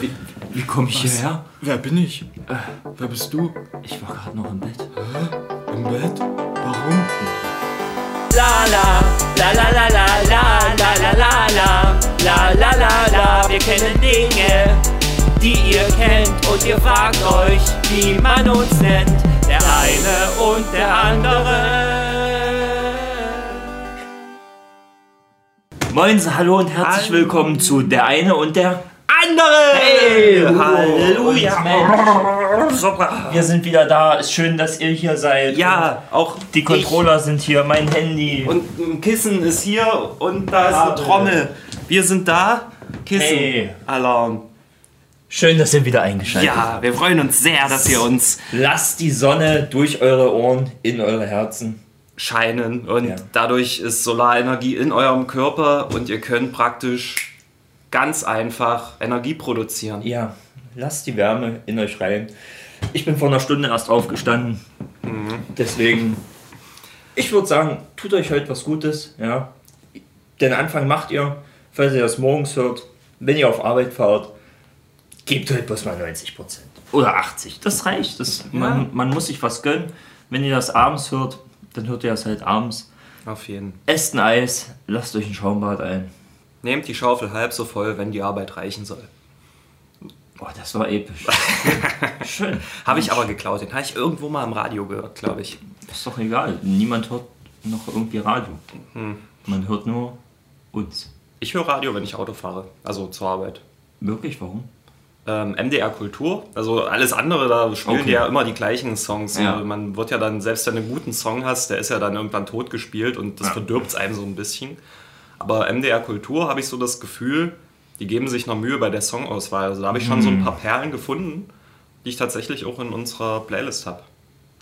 Wie, wie komme ich Was? hierher? Wer bin ich? Wer bist du? Ich war gerade noch im Bett. Im Bett? Warum? La la, la la la la la la la la la la la la la Wir kennen Dinge, die ihr kennt und ihr fragt euch, wie man uns nennt. Der eine und der andere. Moin, hallo und herzlich willkommen zu Der eine und der Andere! Hey, Halleluja! Super. Wir sind wieder da. Ist schön, dass ihr hier seid. Ja, auch Die Controller sind hier, mein Handy. Und ein Kissen ist hier und da ist eine. Trommel. Wir sind da. Kissen. Hey. Alarm. schön, dass ihr wieder eingeschaltet habt. Ja, wir freuen uns sehr, dass ihr uns Lasst die Sonne durch eure Ohren in eure Herzen. Scheinen und Ja. dadurch ist Solarenergie in eurem Körper und ihr könnt praktisch ganz einfach Energie produzieren. Ja, lasst die Wärme in euch rein. Ich bin vor einer Stunde erst aufgestanden. Deswegen, ich würde sagen, tut euch heute was Gutes. Ja. Den Anfang macht ihr, falls ihr das morgens hört. Wenn ihr auf Arbeit fahrt, gebt heute bloß mal 90 Prozent. Oder 80. Das reicht. Das, man, man muss sich was gönnen. Wenn ihr das abends hört, dann hört ihr das halt abends. Auf jeden. Esst ein Eis, lasst euch ein Schaumbad ein. Nehmt die Schaufel halb so voll, wenn die Arbeit reichen soll. Boah, das war episch. Schön. Habe ich aber geklaut. Den habe ich irgendwo mal im Radio gehört, glaube ich. Ist doch egal. Niemand hört noch irgendwie Radio. Hm. Man hört nur uns. Ich höre Radio, wenn ich Auto fahre. Also zur Arbeit. Wirklich? Warum? Ähm, MDR Kultur. Also alles andere, da spielen Okay. die ja immer die gleichen Songs. Ja. Man wird ja dann, selbst wenn du einen guten Song hast, der ist ja dann irgendwann tot gespielt und das Ja. verdirbt es einem so ein bisschen. Aber MDR Kultur habe ich so das Gefühl, die geben sich noch Mühe bei der Songauswahl. Also da habe ich schon so Mhm. ein paar Perlen gefunden, die ich tatsächlich auch in unserer Playlist habe.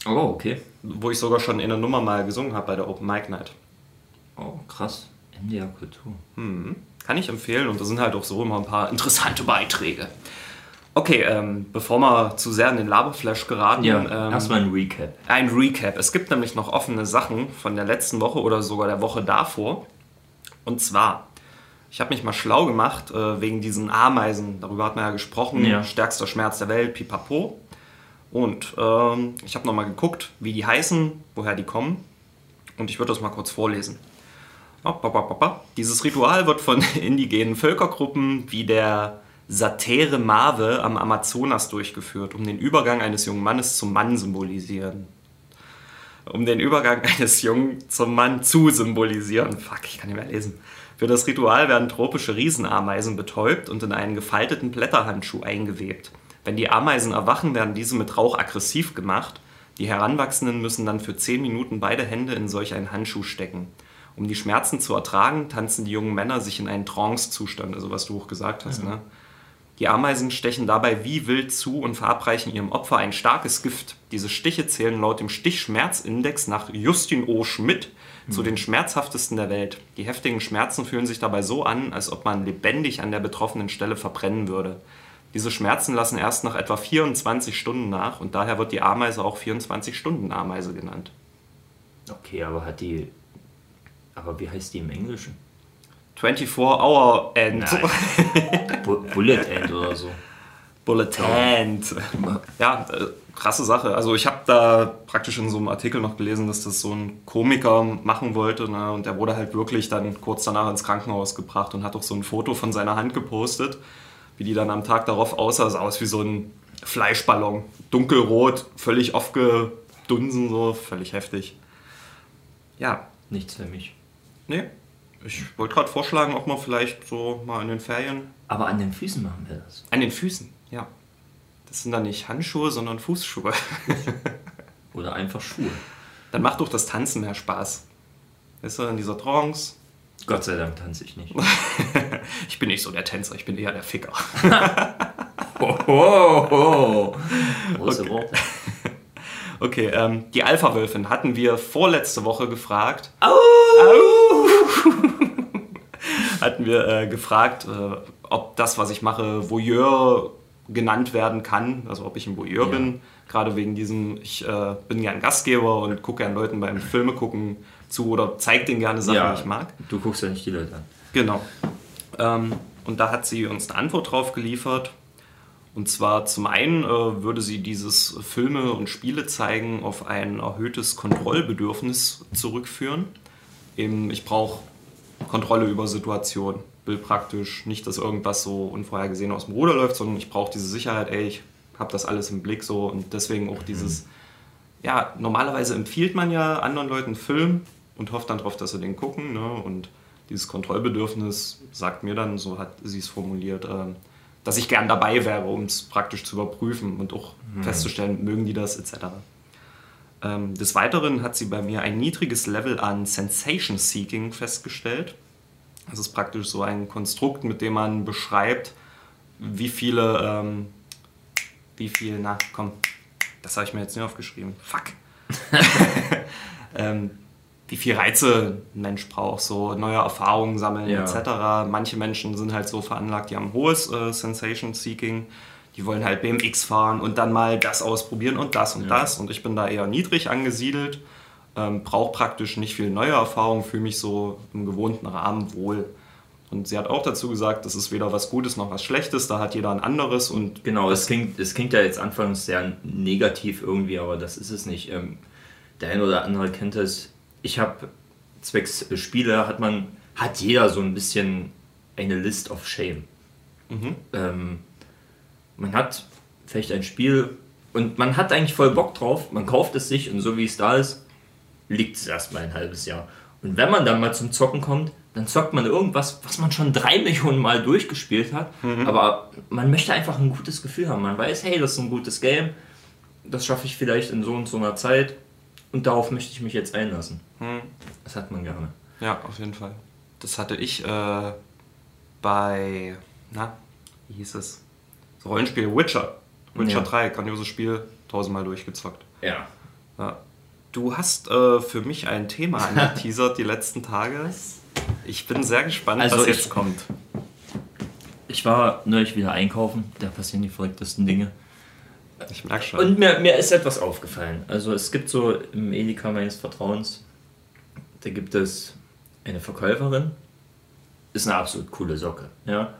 Oh, okay. Wo ich sogar schon in einer Nummer mal gesungen habe bei der Open Mic Night. Oh, krass. MDR Kultur. Kann ich empfehlen und da sind halt auch so immer ein paar interessante Beiträge. Okay, ähm, bevor wir zu sehr in den Laberflash geraten, Ja, ähm, erstmal ein Recap. ein Recap. Es gibt nämlich noch offene Sachen von der letzten Woche oder sogar der Woche davor. Und zwar, ich habe mich mal schlau gemacht äh, wegen diesen Ameisen. Darüber hat man ja gesprochen. Ja. Stärkster Schmerz der Welt, pipapo. Und ähm, ich habe nochmal geguckt, wie die heißen, woher die kommen. Und ich würde das mal kurz vorlesen. Dieses Ritual wird von indigenen Völkergruppen wie der Satere Mave am Amazonas durchgeführt, um den Übergang eines jungen Mannes zum Mann symbolisieren. Um den Übergang eines Jungen zum Mann zu symbolisieren. Fuck, ich kann nicht mehr lesen. Für das Ritual werden tropische Riesenameisen betäubt und in einen gefalteten Blätterhandschuh eingewebt. Wenn die Ameisen erwachen, werden diese mit Rauch aggressiv gemacht. Die Heranwachsenden müssen dann für 10 Minuten beide Hände in solch einen Handschuh stecken. Um die Schmerzen zu ertragen, tanzen die jungen Männer sich in einen Trance-Zustand, also was du auch gesagt hast. Ne? Die Ameisen stechen dabei wie wild zu und verabreichen ihrem Opfer ein starkes Gift. Diese Stiche zählen laut dem Stichschmerzindex nach Justin O. Schmidt zu den schmerzhaftesten der Welt. Die heftigen Schmerzen fühlen sich dabei so an, als ob man lebendig an der betroffenen Stelle verbrennen würde. Diese Schmerzen lassen erst nach etwa 24 Stunden nach und daher wird die Ameise auch 24-Stunden-Ameise genannt. Okay, aber hat die. Aber wie heißt die im Englischen? 24-Hour End. Bu Bullet End oder so. Bullet End. Ja, äh, krasse Sache. Also ich habe da praktisch in so einem Artikel noch gelesen, dass das so ein Komiker machen wollte. Ne? Und der wurde halt wirklich dann kurz danach ins Krankenhaus gebracht und hat auch so ein Foto von seiner Hand gepostet, wie die dann am Tag darauf aussah. Sah aus wie so ein Fleischballon. Dunkelrot, völlig aufgedunsen, so völlig heftig. Ja, Nichts für mich. nee. Ich wollte gerade vorschlagen, ob man vielleicht so mal in den Ferien Aber an den Füßen machen wir das. An den Füßen, ja. Das sind dann nicht Handschuhe, sondern Fußschuhe. Oder einfach Schuhe. Dann macht doch das Tanzen mehr Spaß. Weißt du, in dieser Trance. Gott sei Dank tanze ich nicht. Ich bin nicht so der Tänzer, ich bin eher der Ficker. Oh, oh, oh. Große Worte. Okay, ähm, die Alpha-Wölfin hatten wir vorletzte Woche gefragt. hatten wir äh, gefragt, äh, ob das, was ich mache, Voyeur genannt werden kann. Also ob ich ein Voyeur Ja. bin. Gerade wegen diesem, ich äh, bin gern Gastgeber und gucke gern Leuten beim Filme gucken zu oder zeige denen gerne Sachen, die ich mag. Du guckst ja nicht die Leute an. Genau. Ähm, und da hat sie uns eine Antwort drauf geliefert. Und zwar zum einen äh, würde sie dieses Filme und Spiele zeigen auf ein erhöhtes Kontrollbedürfnis zurückführen. Eben, ich brauche Kontrolle über Situationen. Will praktisch nicht, dass irgendwas so unvorhergesehen aus dem Ruder läuft, sondern ich brauche diese Sicherheit, ey, ich habe das alles im Blick so und deswegen auch dieses, ja, normalerweise empfiehlt man ja anderen Leuten einen Film und hofft dann darauf, dass sie den gucken. Ne? Und dieses Kontrollbedürfnis sagt mir dann, so hat sie es formuliert, ähm, dass ich gern dabei wäre, um es praktisch zu überprüfen und auch festzustellen, mögen die das etc. Ähm, des Weiteren hat sie bei mir ein niedriges Level an Sensation Seeking festgestellt. Das ist praktisch so ein Konstrukt, mit dem man beschreibt, wie viele, ähm, wie viel, na komm, das habe ich mir jetzt nicht aufgeschrieben. Fuck. ähm, wie viel Reize ein Mensch braucht, so neue Erfahrungen sammeln Ja. etc. Manche Menschen sind halt so veranlagt, die haben hohes äh, Sensation Seeking. Die wollen halt BMX fahren und dann mal das ausprobieren und das und das. Und ich bin da eher niedrig angesiedelt, ähm, brauche praktisch nicht viel neue Erfahrung, fühle mich so im gewohnten Rahmen wohl. Und sie hat auch dazu gesagt, das ist weder was Gutes noch was Schlechtes, da hat jeder ein anderes und Genau, es klingt, es klingt ja jetzt anfangs sehr negativ irgendwie, aber das ist es nicht. Ähm, der eine oder andere kennt es. Ich habe zwecks äh, Spiele hat man, hat jeder so ein bisschen eine List of Shame. Ähm, man hat vielleicht ein Spiel und man hat eigentlich voll Bock drauf, man kauft es sich und so wie es da ist, liegt es erstmal ein halbes Jahr. Und wenn man dann mal zum Zocken kommt, dann zockt man irgendwas, was man schon drei Millionen Mal durchgespielt hat. Aber man möchte einfach ein gutes Gefühl haben. Man weiß, hey, das ist ein gutes Game. Das schaffe ich vielleicht in so und so einer Zeit. Und darauf möchte ich mich jetzt einlassen. Das hat man gerne. Ja, auf jeden Fall. Das hatte ich äh, bei, na, wie hieß es? Das Rollenspiel Witcher. Witcher Ja. 3, grandioses Spiel, tausendmal durchgezockt. Ja. Ja. Du hast äh, für mich ein Thema angeteasert die letzten Tage. Ich bin sehr gespannt, Also was ich- jetzt kommt. Ich war neulich wieder einkaufen. Da passieren die verrücktesten Dinge. Ich merke schon. Und mir, mir ist etwas aufgefallen. Also es gibt so im Edeka meines Vertrauens, da gibt es eine Verkäuferin, ist eine absolut coole Socke. Ja?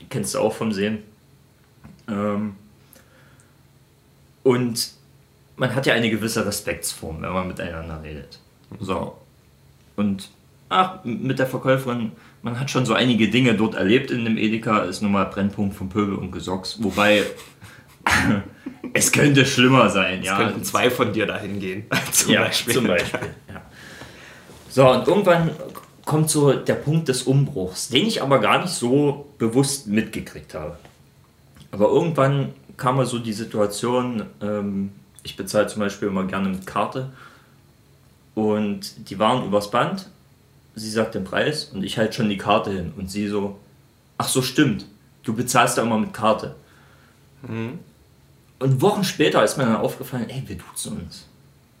Die kennst du auch vom Sehen. Ähm, und man hat ja eine gewisse Respektsform, wenn man miteinander redet. So. Und ach, mit der Verkäuferin, man hat schon so einige Dinge dort erlebt in dem Edeka, ist nun mal Brennpunkt von Pöbel und Gesocks. Wobei es könnte schlimmer sein, ja. könnten zwei von dir dahin gehen. zum ja, Beispiel. Zum Beispiel. Ja. So, und irgendwann kommt so der Punkt des Umbruchs, den ich aber gar nicht so bewusst mitgekriegt habe. Aber irgendwann kam mal so die Situation, ähm, ich bezahle zum Beispiel immer gerne mit Karte und die waren übers Band, sie sagt den Preis und ich halte schon die Karte hin und sie so, ach so stimmt, du bezahlst ja immer mit Karte. Und Wochen später ist mir dann aufgefallen, ey, wir duzen uns.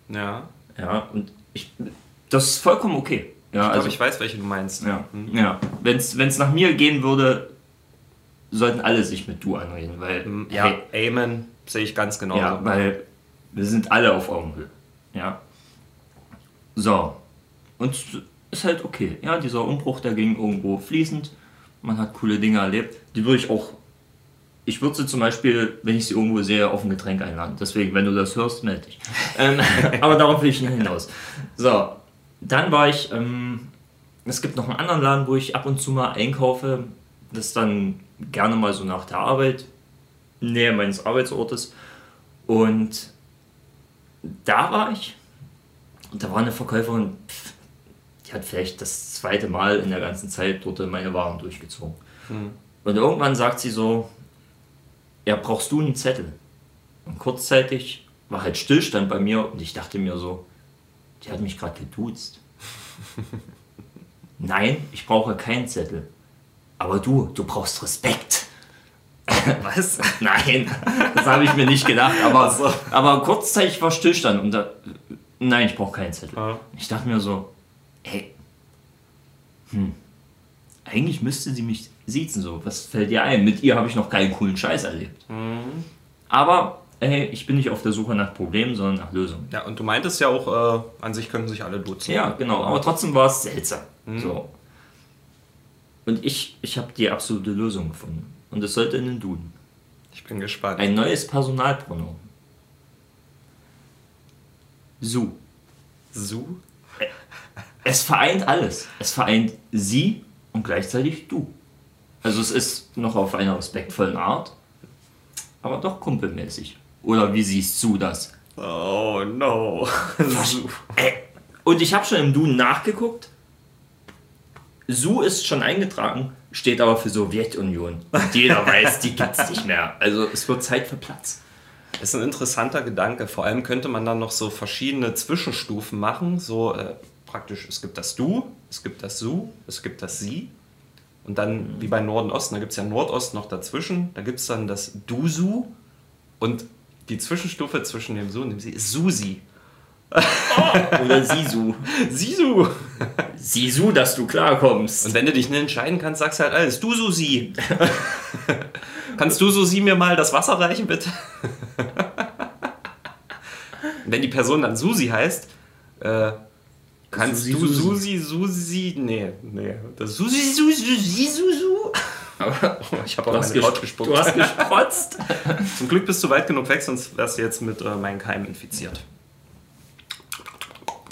Ja, Ja, und ich, das ist vollkommen okay. Ja, ich also, glaube, ich weiß, welche du meinst. ja, ja. Wenn es nach mir gehen würde, sollten alle sich mit du anreden, weil, Ja, hey, Amen, sehe ich ganz genau. ja, weil wir sind alle auf Augenhöhe. Ja. So. Und es ist halt okay. Ja, dieser Umbruch, der ging irgendwo fließend. Man hat coole Dinge erlebt. Die würde ich auch. Ich würde sie zum Beispiel, wenn ich sie irgendwo sehe, auf ein Getränk einladen. Deswegen, wenn du das hörst, melde dich. ähm, aber darauf will ich nicht hinaus. So, dann war ich. Ähm, es gibt noch einen anderen Laden, wo ich ab und zu mal einkaufe. Das ist dann gerne mal so nach der Arbeit, Nähe meines Arbeitsortes. Und da war ich. Und da war eine Verkäuferin, pff, die hat vielleicht das zweite Mal in der ganzen Zeit dort meine Waren durchgezogen. Und irgendwann sagt sie so, ja, brauchst du einen Zettel? Und kurzzeitig war halt Stillstand bei mir und ich dachte mir so, die hat mich gerade geduzt. Nein, ich brauche keinen Zettel. Aber du, du brauchst Respekt. Was? Nein, das habe ich mir nicht gedacht. Aber, aber kurzzeitig war Stillstand und da, nein, ich brauche keinen Zettel. Ja. Ich dachte mir so, hey, hm, eigentlich müsste sie mich siezen. So, was fällt dir ein? Mit ihr habe ich noch keinen coolen Scheiß erlebt. Aber hey, ich bin nicht auf der Suche nach Problemen, sondern nach Lösungen. Ja, und du meintest ja auch, äh, an sich könnten sich alle duzen. Ja, genau. Aber trotzdem war es seltsam. So. Und ich, ich habe die absolute Lösung gefunden. Und es sollte in den Duden. Ich bin gespannt. Ein neues Personalpronomen. Su. Su? Es vereint alles. Es vereint sie und gleichzeitig du. Also es ist noch auf einer respektvollen Art, aber doch kumpelmäßig. Oder wie siehst du das? Oh no. Su. Und ich habe schon im Duden nachgeguckt. Su ist schon eingetragen, steht aber für Sowjetunion. Und jeder weiß, die gibt's nicht mehr. Also es wird Zeit für Platz. Ist ein interessanter Gedanke. Vor allem könnte man dann noch so verschiedene Zwischenstufen machen. So äh, praktisch, es gibt das Du, es gibt das Su, es gibt das Sie. Und dann, wie bei Norden Osten, da gibt es ja Nordost noch dazwischen. Da gibt es dann das Du-Su. Und die Zwischenstufe zwischen dem Su und dem Sie ist Susi. Oder Sisu. Sisu. Sisu, dass du klarkommst. Und wenn du dich nicht entscheiden kannst, sagst du halt alles. Du Susi. kannst du Susi mir mal das Wasser reichen, bitte? Und wenn die Person dann Susi heißt, äh, kannst Susi, du Susi. Susi, Susi, nee, nee. Das Susi, Susi, Susi, Susu. ich habe hast, meine Couch ges gespuckt. du hast gesprotzt. Zum Glück bist du weit genug weg, sonst wärst du jetzt mit äh, meinen Keimen infiziert.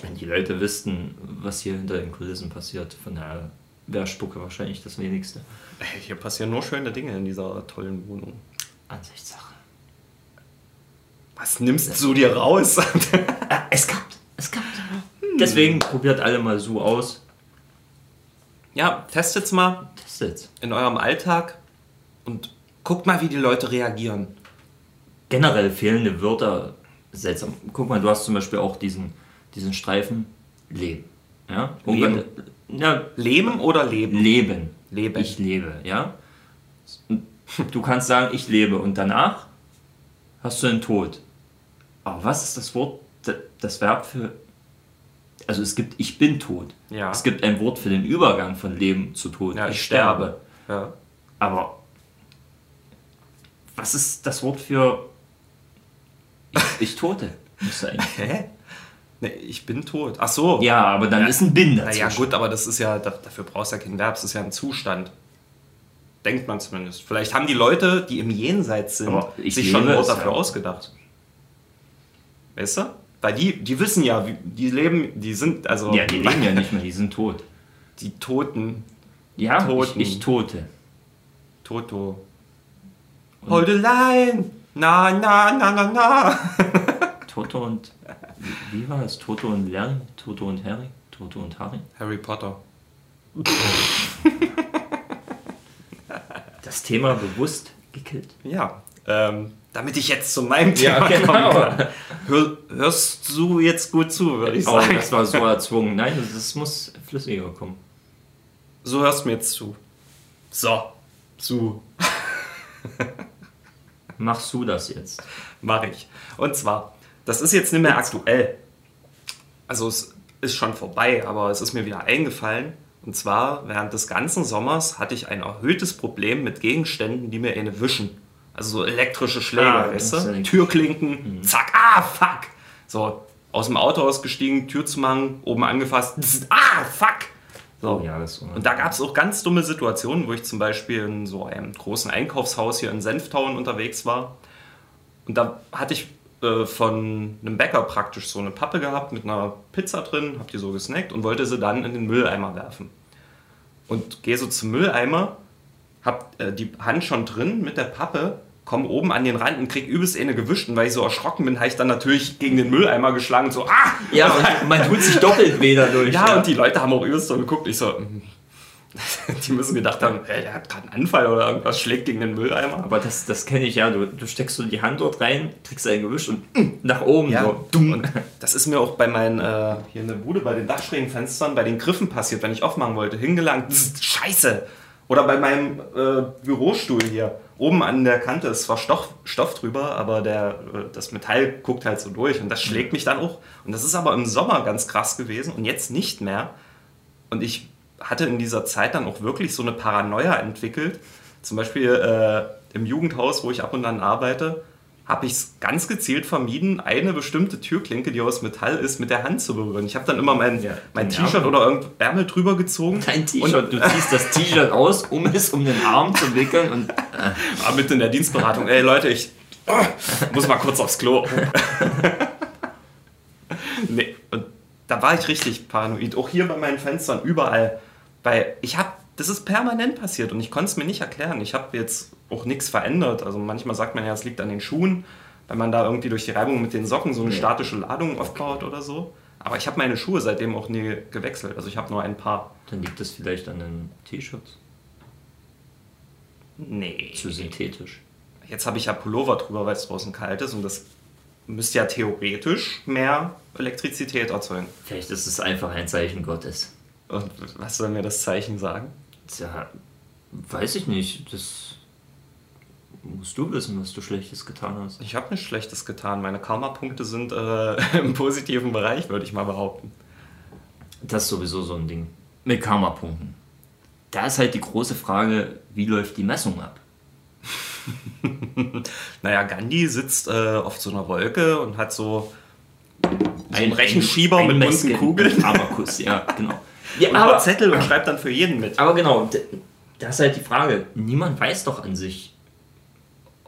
Wenn die Leute wüssten, was hier hinter den Kulissen passiert, von daher wäre Spucke wahrscheinlich das wenigste. Hier passieren nur schöne Dinge in dieser tollen Wohnung. Ansichtssache. Was nimmst du dir raus? Ah, es klappt. Es klappt. Deswegen probiert alle mal so aus. ja, testet's mal Testet. in eurem Alltag und guckt mal, wie die Leute reagieren. Generell fehlende Wörter seltsam. Guck mal, du hast zum Beispiel auch diesen, diesen Streifen Leben. Ja? Leben. Irgendwann- Ja, Leben oder leben? Leben. Leben. Ich lebe, ja. Du kannst sagen, ich lebe und danach hast du den Tod. Aber was ist das Wort, das Verb für. Also es gibt ich bin tot. Ja. Es gibt ein Wort für den Übergang von Leben zu Tod. Ja, ich sterbe. Ja. Aber was ist das Wort für ich, ich tote? Hä? Nee, ich bin tot. Ach so. Ja, aber dann ist ein Bin dazwischen. ja, gut, aber das ist ja, da- dafür brauchst du ja kein Verb, es ist ja ein Zustand. Denkt man zumindest. Vielleicht haben die Leute, die im Jenseits sind, sich schon ein Wort dafür ja. ausgedacht. Weißt du? Weil die, die wissen ja, die leben, die sind, also Ja, die leben ja nicht mehr, die sind tot. die Toten, Ja, Toten. Ich, ich tote. Toto. Hold the line! Na, na, na, na, na! Toto und. Wie war es? Toto und Larry? Toto und Harry? Toto und Harry? Harry Potter. Das Thema bewusst gekillt. Ja, ähm, damit ich jetzt zu meinem Thema genau. kommen kann. Hör, hörst du jetzt gut zu, würde ich Aber sagen. das war so erzwungen. Nein, das, muss flüssiger kommen. So hörst du mir jetzt zu. So. Zu. Machst du das jetzt? Mache ich. Und zwar, das ist jetzt nicht mehr aktuell. Also es ist schon vorbei, aber es ist mir wieder eingefallen. Und zwar, während des ganzen Sommers hatte ich ein erhöhtes Problem mit Gegenständen, die mir eine wischen. Also so elektrische Schläge, Ah, weißt du? Türklinken, zack, ah, fuck. So, aus dem Auto ausgestiegen, Tür zu machen, oben angefasst, zzz, ah, fuck. So. Oh ja, das Und da gab es auch ganz dumme Situationen, wo ich zum Beispiel in so einem großen Einkaufshaus hier in Senftown unterwegs war. Und da hatte ich äh, von einem Bäcker praktisch so eine Pappe gehabt mit einer Pizza drin, hab die so gesnackt und wollte sie dann in den Mülleimer werfen. Und gehe so zum Mülleimer, hab äh, die Hand schon drin mit der Pappe, komm oben an den Rand und krieg übelst eine gewischt. Und weil ich so erschrocken bin, habe ich dann natürlich gegen den Mülleimer geschlagen und so, ah! Ja, und man tut sich doppelt weh dadurch. Ja, und die Leute haben auch übelst so geguckt. Ich so, mm. die müssen gedacht haben, hey, der hat gerade einen Anfall oder irgendwas, schlägt gegen den Mülleimer. Aber das, das kenne ich ja. Du, du steckst so die Hand dort rein, kriegst ein Gewisch und mm, nach oben. Ja, so. dumm. Und das ist mir auch bei meinen, äh, hier in der Bude, bei den Dachschrägenfenstern, bei den Griffen passiert, wenn ich aufmachen wollte, hingelangt, scheiße. Oder bei meinem äh, Bürostuhl hier. Oben an der Kante ist zwar Stoff, Stoff drüber, aber der, äh, das Metall guckt halt so durch und das schlägt mich dann auch. Und das ist aber im Sommer ganz krass gewesen und jetzt nicht mehr. Und ich hatte in dieser Zeit dann auch wirklich so eine Paranoia entwickelt. Zum Beispiel äh, im Jugendhaus, wo ich ab und an arbeite, habe ich es ganz gezielt vermieden, eine bestimmte Türklinke, die aus Metall ist, mit der Hand zu berühren. Ich habe dann immer mein, Ja, mein T-Shirt oder irgendein Ärmel drüber gezogen. Dein T-Shirt, du ziehst das T-Shirt aus, um es um den Arm zu wickeln und War mit in der Dienstberatung. Ey Leute, ich oh, muss mal kurz aufs Klo. nee, und da war ich richtig paranoid. Auch hier bei meinen Fenstern, überall. Weil ich habe, das ist permanent passiert und ich konnte es mir nicht erklären. Ich habe jetzt auch nichts verändert. Also manchmal sagt man ja, es liegt an den Schuhen, weil man da irgendwie durch die Reibung mit den Socken so eine statische Ladung aufbaut oder so. Aber ich habe meine Schuhe seitdem auch nie gewechselt. Also ich habe nur ein paar. dann liegt es vielleicht an den T-Shirts. Nee. Zu synthetisch. Jetzt habe ich ja Pullover drüber, weil es draußen kalt ist und das müsste ja theoretisch mehr Elektrizität erzeugen. Vielleicht ist es einfach ein Zeichen Gottes. Und was soll mir das Zeichen sagen? Tja, weiß ich nicht. Das musst du wissen, was du Schlechtes getan hast. Ich habe nichts Schlechtes getan. Meine Karma-Punkte sind äh, im positiven Bereich, würde ich mal behaupten. Das ist sowieso so ein Ding. Mit Karma-Punkten. Da ist halt die große Frage, wie läuft die Messung ab? Naja, Gandhi sitzt äh, auf so einer Wolke und hat so einen Rechenschieber mit bunten Kugeln. Abakus, ja, genau. Ja, und aber, Zettel und schreibt dann für jeden mit. aber genau, das ist halt die Frage. Niemand weiß doch an sich,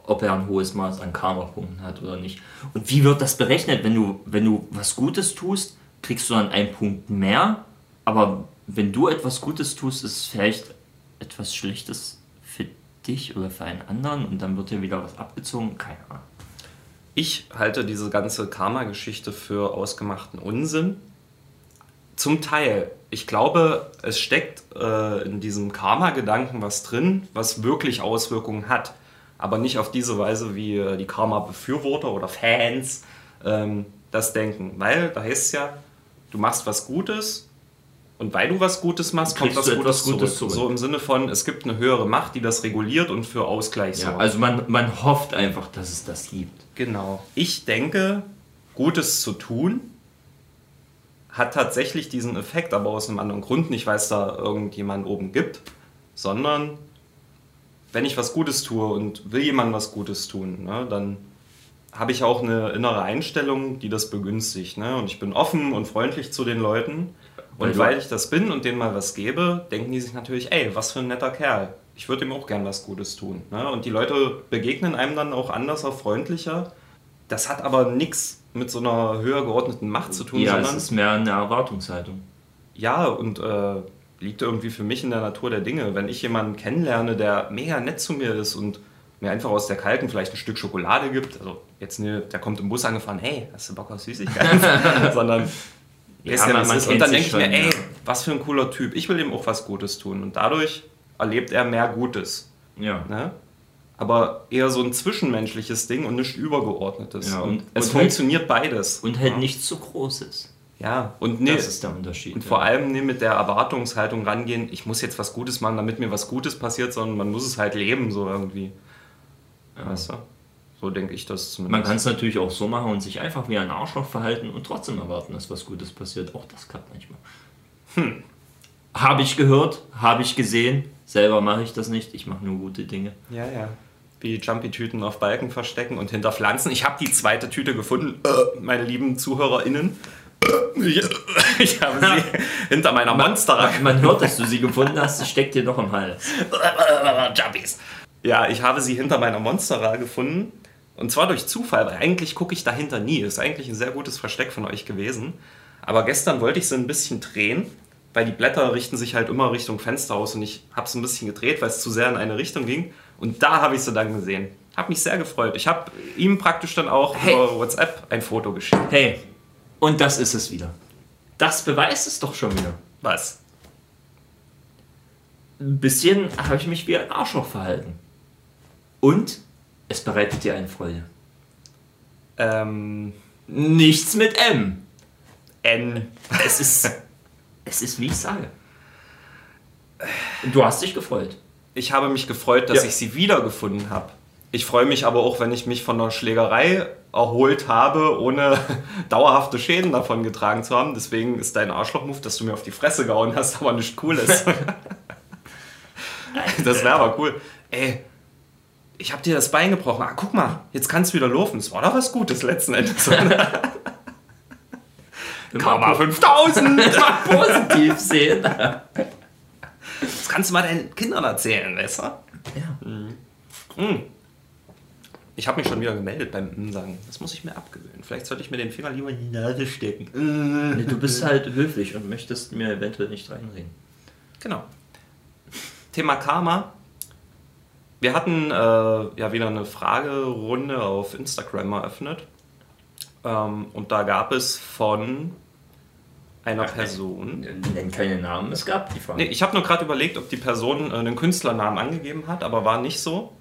ob er ein hohes Maß an Karma-Punkten hat oder nicht. Und wie wird das berechnet? Wenn du, wenn du was Gutes tust, kriegst du dann einen Punkt mehr, aber wenn du etwas Gutes tust, ist es vielleicht etwas Schlechtes für dich oder für einen anderen und dann wird dir wieder was abgezogen. Keine Ahnung. Ich halte diese ganze Karma-Geschichte für ausgemachten Unsinn. Zum Teil. Ich glaube, es steckt äh, in diesem Karma-Gedanken was drin, was wirklich Auswirkungen hat. Aber nicht auf diese Weise, wie äh, die Karma-Befürworter oder Fans ähm, das denken. Weil da heißt es ja, du machst was Gutes und weil du was Gutes machst, kommt was Gutes, etwas Gutes zurück. zurück. So im Sinne von, es gibt eine höhere Macht, die das reguliert und für Ausgleich Ja, sorgt. also man, man hofft einfach, dass es das gibt. Genau. Ich denke, Gutes zu tun hat tatsächlich diesen Effekt, aber aus einem anderen Grund. Nicht, weil es da irgendjemand oben gibt, sondern wenn ich was Gutes tue und will jemand was Gutes tun, ne, dann habe ich auch eine innere Einstellung, die das begünstigt. Ne? Und ich bin offen und freundlich zu den Leuten. Weil Und du- weil ich das bin und denen mal was gebe, denken die sich natürlich, ey, was für ein netter Kerl. Ich würde ihm auch gern was Gutes tun. Ne? Und die Leute begegnen einem dann auch anders, auch freundlicher. Das hat aber nichts mit so einer höher geordneten Macht zu tun, Ja, es sondern ist mehr eine Erwartungshaltung. ja, und äh, liegt irgendwie für mich in der Natur der Dinge. Wenn ich jemanden kennenlerne, der mega nett zu mir ist und mir einfach aus der Kalten vielleicht ein Stück Schokolade gibt, also jetzt ne, der kommt im Bus angefahren, hey, hast du Bock auf Süßigkeiten? Sondern Ja, weißt ja, man- es ist. und dann denke ich mir, ey, was für ein cooler Typ, ich will ihm auch was Gutes tun. Und dadurch erlebt er mehr Gutes. Ja. Ne? Aber eher so ein zwischenmenschliches Ding und nicht übergeordnetes. Ja, und, und- es und halt- funktioniert beides. Und halt ja. nichts zu Großes. Ja, und nee, Das ist der Unterschied. und ja. vor allem nicht mit der Erwartungshaltung rangehen, ich muss jetzt was Gutes machen, damit mir was Gutes passiert, sondern man muss es halt leben, so irgendwie. Weißt du? So denke ich das zumindest. Man kann es natürlich auch so machen und sich einfach wie ein Arschloch verhalten und trotzdem erwarten, dass was Gutes passiert. Auch das klappt manchmal. Hm. Habe ich gehört, habe ich gesehen. Selber mache ich das nicht. Ich mache nur gute Dinge. ja, ja. Wie Jumpy-Tüten auf Balken verstecken und hinter Pflanzen. Ich habe die zweite Tüte gefunden, äh, meine lieben ZuhörerInnen. Äh, Ich habe sie hinter meiner Monster. Man hört, dass du sie gefunden hast. Sie steckt dir noch im Hals. Jumpies. Ja, ich habe sie hinter meiner Monstera gefunden. Und zwar durch Zufall, weil eigentlich gucke ich dahinter nie. Ist eigentlich ein sehr gutes Versteck von euch gewesen. Aber gestern wollte ich sie ein bisschen drehen, weil die Blätter richten sich halt immer Richtung Fenster aus und ich habe es ein bisschen gedreht, weil es zu sehr in eine Richtung ging. Und da habe ich sie dann gesehen. Habe mich sehr gefreut. Ich habe ihm praktisch dann auch Hey. über WhatsApp ein Foto geschickt. Hey, und das ist es wieder. Das beweist es doch schon wieder. Was? Ein bisschen habe ich mich wie ein Arschloch verhalten. Und es bereitet dir eine Freude. Ähm, Nichts mit M. N. Es ist, es ist wie ich sage. Du hast dich gefreut. Ich habe mich gefreut, dass Ja. ich sie wiedergefunden habe. Ich freue mich aber auch, wenn ich mich von einer Schlägerei erholt habe, ohne dauerhafte Schäden davon getragen zu haben. Deswegen ist dein Arschloch-Move, dass du mir auf die Fresse gehauen hast, aber nicht cool ist. das wäre aber cool. Ey, ich habe dir das Bein gebrochen. Ah, guck mal, jetzt kannst du wieder laufen. Das war doch was Gutes letzten Endes. Karma 5000! Mal positiv sehen. Das kannst du mal deinen Kindern erzählen, weißt du? Ja. Ich habe mich schon wieder gemeldet beim M sagen. Das muss ich mir abgewöhnen. Vielleicht sollte ich mir den Finger lieber in die Nase stecken. Nee, du bist halt höflich und möchtest mir eventuell nicht reinreden. Genau. Thema Karma. Wir hatten äh, ja wieder eine Fragerunde auf Instagram eröffnet. Ähm, und da gab es von einer Person. Nenn keine Namen, es gab die Frage. Nee, ich habe nur gerade überlegt, ob die Person äh, einen Künstlernamen angegeben hat, aber war nicht so.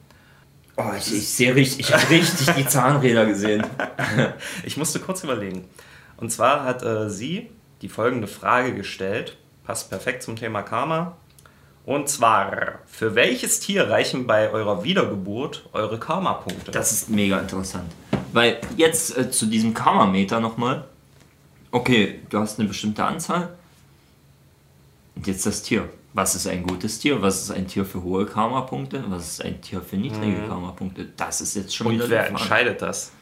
Oh, ich, ich sehe richtig, ich habe richtig die Zahnräder gesehen. Ich musste kurz überlegen. Und zwar hat äh, sie die folgende Frage gestellt, passt perfekt zum Thema Karma. Und zwar, für welches Tier reichen bei eurer Wiedergeburt eure Karma-Punkte? Das ist mega interessant. Weil jetzt äh, zu diesem Karma-Meter nochmal. Okay, du hast eine bestimmte Anzahl. Und jetzt das Tier. Was ist ein gutes Tier? Was ist ein Tier für hohe Karma-Punkte? Was ist ein Tier für niedrige Karma-Punkte? Das ist jetzt schon wieder Und wer entscheidet das?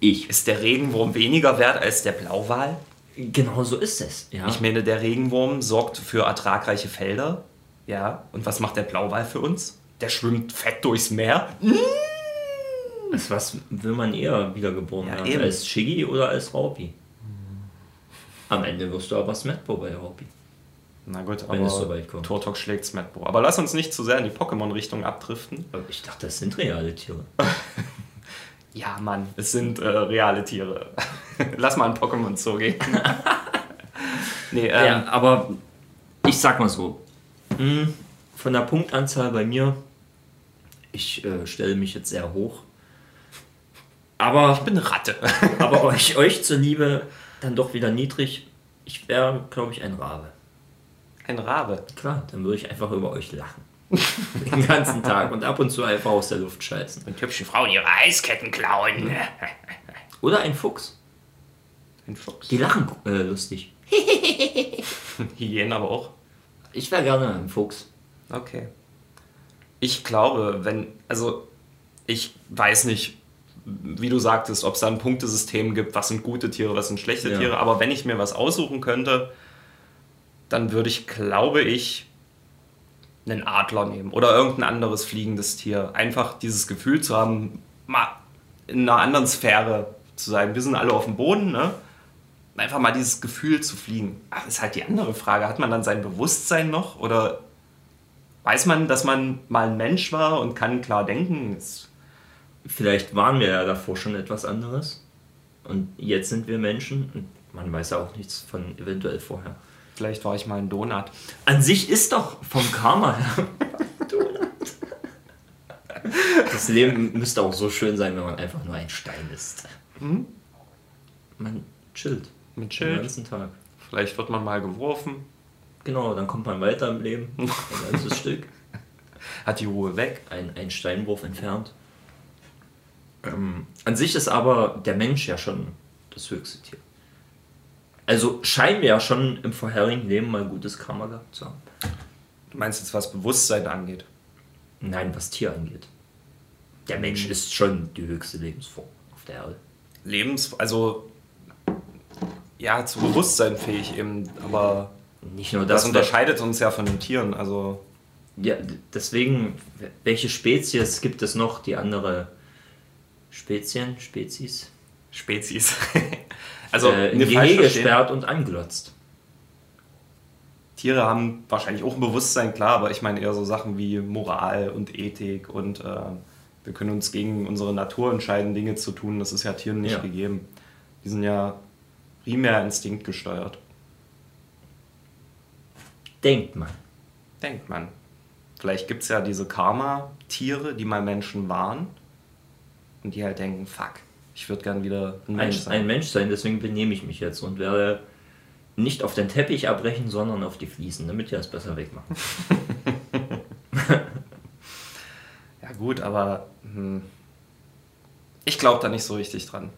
Ich. Ist der Regenwurm weniger wert als der Blauwal? Genau so ist es. Ja. Ich meine, der Regenwurm sorgt für ertragreiche Felder. Ja. Und was macht der Blauwal für uns? Der schwimmt fett durchs Meer. Als was will man eher wiedergeboren Ja, werden? Als Shiggy oder als Raupi? Am Ende wirst du aber Smetbo bei Raupi. Na gut, Wenn aber es kommt. Turtok schlägt Smetbo. Aber lass uns nicht zu sehr in die Pokémon-Richtung abdriften. Aber Ich dachte, das sind reale Tiere. Ja, Mann, es sind äh, reale Tiere. lass mal ein Pokémon Zoo gehen. nee, ähm, Ja, aber ich sag mal so, mh, von der Punktanzahl bei mir, ich äh, stelle mich jetzt sehr hoch. Aber, ich bin eine Ratte. aber euch, euch zuliebe dann doch wieder niedrig. Ich wäre, glaube ich, ein Rabe. Ein Rabe. Klar, dann würde ich einfach über euch lachen. Den ganzen Tag und ab und zu einfach aus der Luft scheißen. Und hübsche Frauen ihre Eisketten klauen. Oder ein Fuchs. Ein Fuchs. Die lachen äh, lustig. Hyänen aber auch. Ich wäre gerne ein Fuchs. Okay. Ich glaube, wenn, also ich weiß nicht, wie du sagtest, ob es da ein Punktesystem gibt, was sind gute Tiere, was sind schlechte Ja. Tiere, aber wenn ich mir was aussuchen könnte, dann würde ich, glaube ich, einen Adler nehmen oder irgendein anderes fliegendes Tier. Einfach dieses Gefühl zu haben, mal in einer anderen Sphäre zu sein. Wir sind alle auf dem Boden, ne? Einfach mal dieses Gefühl zu fliegen. Ach, ist halt die andere Frage. Hat man dann sein Bewusstsein noch oder weiß man, dass man mal ein Mensch war und kann klar denken? Ist- Vielleicht waren wir ja davor schon etwas anderes. Und jetzt sind wir Menschen und man weiß ja auch nichts von eventuell vorher. Vielleicht war ich mal ein Donut. An sich ist doch vom Karma her. das Leben müsste auch so schön sein, wenn man einfach nur ein Stein ist. Man chillt. Mit Den Schild. ganzen Tag. Vielleicht wird man mal geworfen, Genau, dann kommt man weiter im Leben. Ein ganzes Stück. hat die Ruhe weg. Ein, ein Steinwurf entfernt. Ähm, an sich ist aber der Mensch ja schon das höchste Tier. Also scheinen wir ja schon im vorherigen Leben mal gutes Karma gehabt zu haben. Du meinst jetzt, was Bewusstsein angeht? Nein, was Tier angeht. Der Mensch ist schon die höchste Lebensform auf der Erde. Lebens, also ja, zu Bewusstsein fähig eben, aber Nicht nur das, das. unterscheidet uns ja von den Tieren. Also ja, deswegen, welche Spezies gibt es noch, die andere Spezien, Spezies, Spezies. also äh, in eine Gehege falsche sperrt und anglotzt? Tiere haben wahrscheinlich auch ein Bewusstsein, klar, aber ich meine eher so Sachen wie Moral und Ethik und äh, wir können uns gegen unsere Natur entscheiden, Dinge zu tun. Das ist ja Tieren nicht Ja. gegeben. Die sind ja primär instinktgesteuert. Denkt man. Denkt man. Vielleicht gibt es ja diese Karma-Tiere, die mal Menschen waren und die halt denken, fuck, ich würde gern wieder ein Ein, Mensch sein. ein Mensch sein, deswegen benehme ich mich jetzt und werde nicht auf den Teppich abbrechen, sondern auf die Fliesen, damit wir es besser wegmachen. Ja gut, aber hm, ich glaube da nicht so richtig dran.